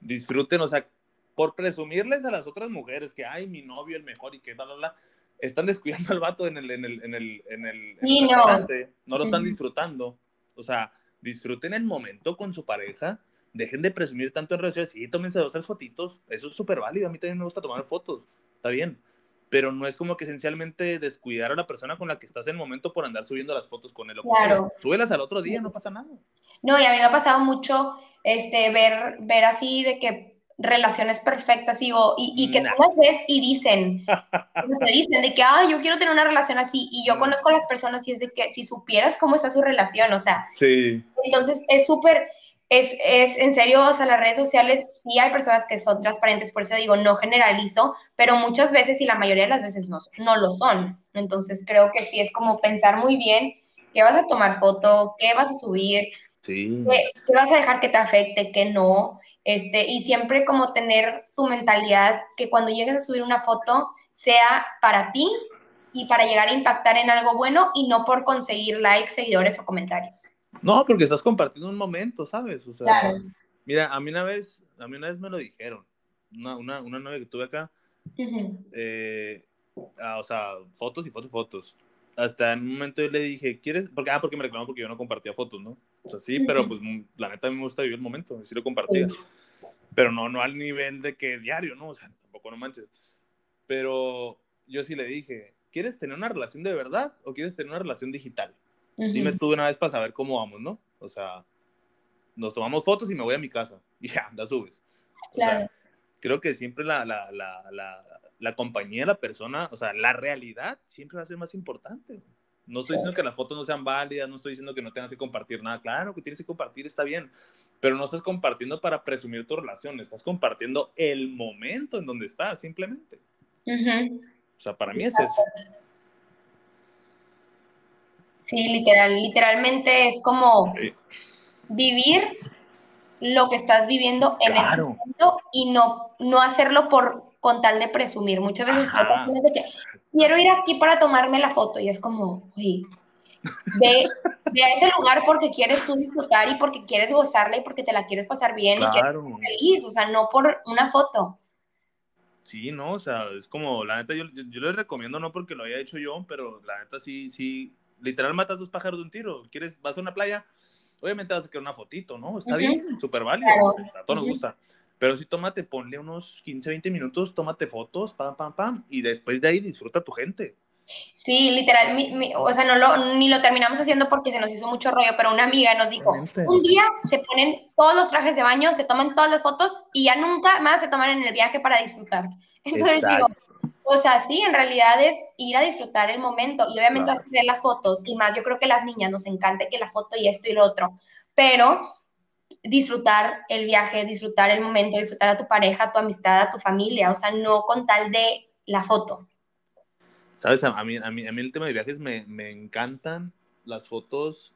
disfruten, o sea, por presumirles a las otras mujeres que, ay, mi novio el mejor y que, bla, bla, bla, están descuidando al vato en el, en el, en el, en el, no. no lo están disfrutando. O sea, disfruten el momento con su pareja, dejen de presumir tanto en redes sociales, sí, tómense dos fotitos, eso es súper válido, a mí también me gusta tomar fotos, está bien, pero no es como que esencialmente descuidar a la persona con la que estás en el momento por andar subiendo las fotos con él. Claro. Súbelas al otro día, no pasa nada. No, y a mí me ha pasado mucho este, ver, ver así de que relaciones perfectas y, y, que tú las ves y dicen, se dicen de que, ah, yo quiero tener una relación así y yo conozco a las personas y es de que si supieras cómo está su relación, o sea, sí. entonces es súper, es, es, en serio, o sea, las redes sociales sí hay personas que son transparentes, por eso digo, no generalizo, pero muchas veces y la mayoría de las veces no, no lo son. Entonces creo que sí es como pensar muy bien qué vas a tomar foto, qué vas a subir, sí. qué, qué vas a dejar que te afecte, qué no. Este, y siempre como tener tu mentalidad que cuando llegues a subir una foto sea para ti y para llegar a impactar en algo bueno y no por conseguir likes, seguidores o comentarios. No, porque estás compartiendo un momento, ¿sabes? O sea, mira, a mí una vez, a mí una vez me lo dijeron, una, una, una novia que tuve acá, eh, ah, o sea, fotos y fotos, fotos. Hasta en un momento yo le dije, ¿quieres? Porque, ah, porque me reclamó porque yo no compartía fotos, ¿no? O sea, sí, pero pues la neta a mí me gusta vivir el momento, sí lo compartía. Pero no, no al nivel de que diario, ¿no? O sea, tampoco no manches. Pero yo sí le dije, ¿quieres tener una relación de verdad o quieres tener una relación digital? Dime tú de una vez para saber cómo vamos, ¿no? O sea, nos tomamos fotos y me voy a mi casa y ya, la subes. Claro. creo que siempre la, la, la, la, la compañía de la persona, o sea, la realidad siempre va a ser más importante. No estoy diciendo que las fotos no sean válidas, no estoy diciendo que no tengas que compartir nada. Claro que tienes que compartir, está bien, pero no estás compartiendo para presumir tu relación, estás compartiendo el momento en donde estás, simplemente. O sea, para mí es eso. Sí, literal, literalmente es como vivir lo que estás viviendo en el momento y no, no hacerlo por con tal de presumir. Muchas veces de que quiero ir aquí para tomarme la foto y es como, uy, ve, a ese lugar porque quieres tú disfrutar y porque quieres gozarla y porque te la quieres pasar bien y quieres feliz, o sea, no por una foto. Sí, no, o sea, es como, la neta, yo, yo les recomiendo, no porque lo haya hecho yo, pero la neta sí, sí, literal matas dos pájaros de un tiro. ¿Quieres, vas a una playa? Obviamente vas a querer una fotito, ¿no? Está bien, súper válido, a todos nos gusta. Pero sí, tómate, ponle unos 15, 20 minutos, tómate fotos, pam, pam, pam, y después de ahí disfruta tu gente. Sí, literal, o sea, no lo, ni lo terminamos haciendo porque se nos hizo mucho rollo, pero una amiga nos dijo, un día se ponen todos los trajes de baño, se toman todas las fotos y ya nunca más se toman en el viaje para disfrutar. Entonces digo, o sea, sí, en realidad es ir a disfrutar el momento y obviamente a ver las fotos y más, yo creo que las niñas nos encanta que la foto y esto y lo otro, pero disfrutar el viaje, disfrutar el momento, disfrutar a tu pareja, a tu amistad, a tu familia, o sea, no con tal de la foto. Sabes, a mí, a mí, a mí el tema de viajes me, me encantan las fotos,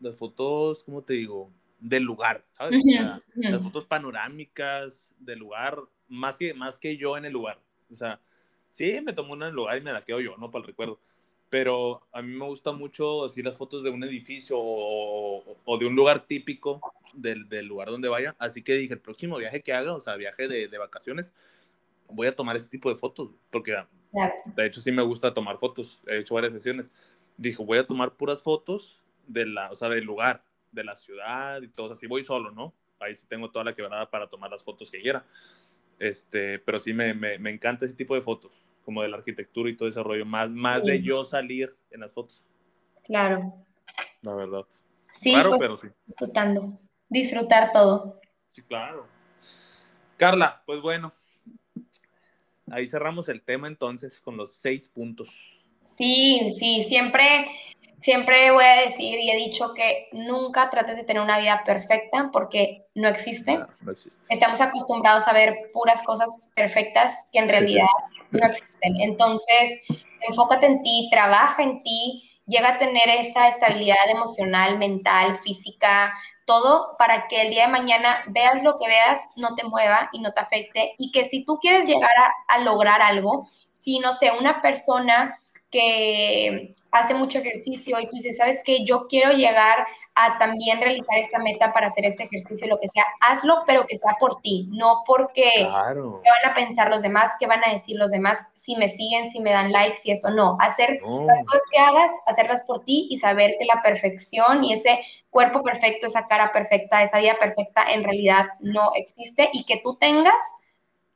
las fotos, ¿cómo te digo? Del lugar, ¿sabes? Las fotos panorámicas del lugar, más que, más que yo en el lugar. O sea, sí, me tomo una en el lugar y me la quedo yo, ¿no? Para el recuerdo pero a mí me gusta mucho así las fotos de un edificio o, o de un lugar típico del, del, lugar donde vaya. Así que dije, el próximo viaje que haga, o sea, viaje de, de vacaciones, voy a tomar ese tipo de fotos, porque de hecho sí me gusta tomar fotos, he hecho varias sesiones. Dijo, voy a tomar puras fotos de la, o sea, del lugar, de la ciudad y todo, así voy solo, ¿no? Ahí sí tengo toda la quebrada para tomar las fotos que quiera. Este, pero sí me, me, me encanta ese tipo de fotos como de la arquitectura y todo ese rollo, más, más de yo salir en las fotos. Claro. La verdad. Sí, claro, pues, pero sí. Disfrutando, disfrutar todo. Sí, claro. Carla, pues bueno, ahí cerramos el tema entonces con los seis puntos. Sí, sí, siempre siempre voy a decir y he dicho que nunca trates de tener una vida perfecta porque no existe. No, existe. Estamos acostumbrados a ver puras cosas perfectas que en realidad no existen. Entonces, enfócate en ti, trabaja en ti, llega a tener esa estabilidad emocional, mental, física, todo para que el día de mañana veas lo que veas, no te mueva y no te afecte. Y que si tú quieres llegar a, a lograr algo, si no sé, una persona que hace mucho ejercicio y tú dices, ¿sabes qué? Yo quiero llegar a también realizar esta meta para hacer este ejercicio, lo que sea, hazlo, pero que sea por ti, no porque claro. qué van a pensar los demás, qué van a decir los demás, si me siguen, si me dan likes y esto, no, hacer las cosas que hagas, hacerlas por ti y saber que la perfección y ese cuerpo perfecto, esa cara perfecta, esa vida perfecta en realidad no existe y que tú tengas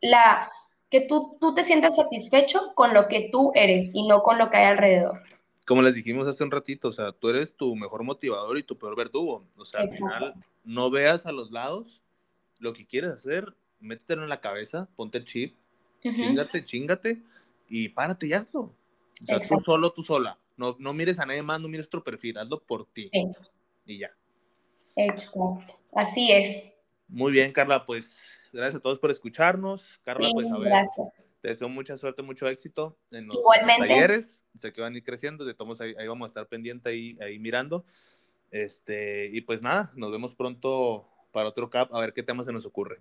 la que tú, tú te sientas satisfecho con lo que tú eres y no con lo que hay alrededor. como les dijimos hace un ratito, o sea, tú eres tu mejor motivador y tu peor verdugo. O sea, al final no veas a los lados lo que quieres hacer, métetelo en la cabeza, ponte el chip, chingate, chingate y párate y hazlo. O sea, tú solo, tú sola. No, no mires a nadie más, no mires tu perfil, hazlo por ti. Y ya. Exacto. Así es. Muy bien, Carla, pues gracias a todos por escucharnos. Carla, pues a ver. Gracias. Te deseo mucha suerte, mucho éxito en los talleres. Sé que van a ir creciendo, de todos ahí, ahí, vamos a estar pendiente ahí, ahí mirando. Este, y pues nada, nos vemos pronto para otro CAP, a ver qué tema se nos ocurre.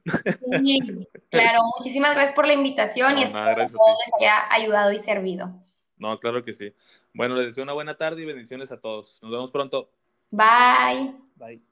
Sí, claro, muchísimas gracias por la invitación y espero que todo les haya ayudado y servido. No, claro que sí. Bueno, les deseo una buena tarde y bendiciones a todos. Nos vemos pronto. Bye. Bye.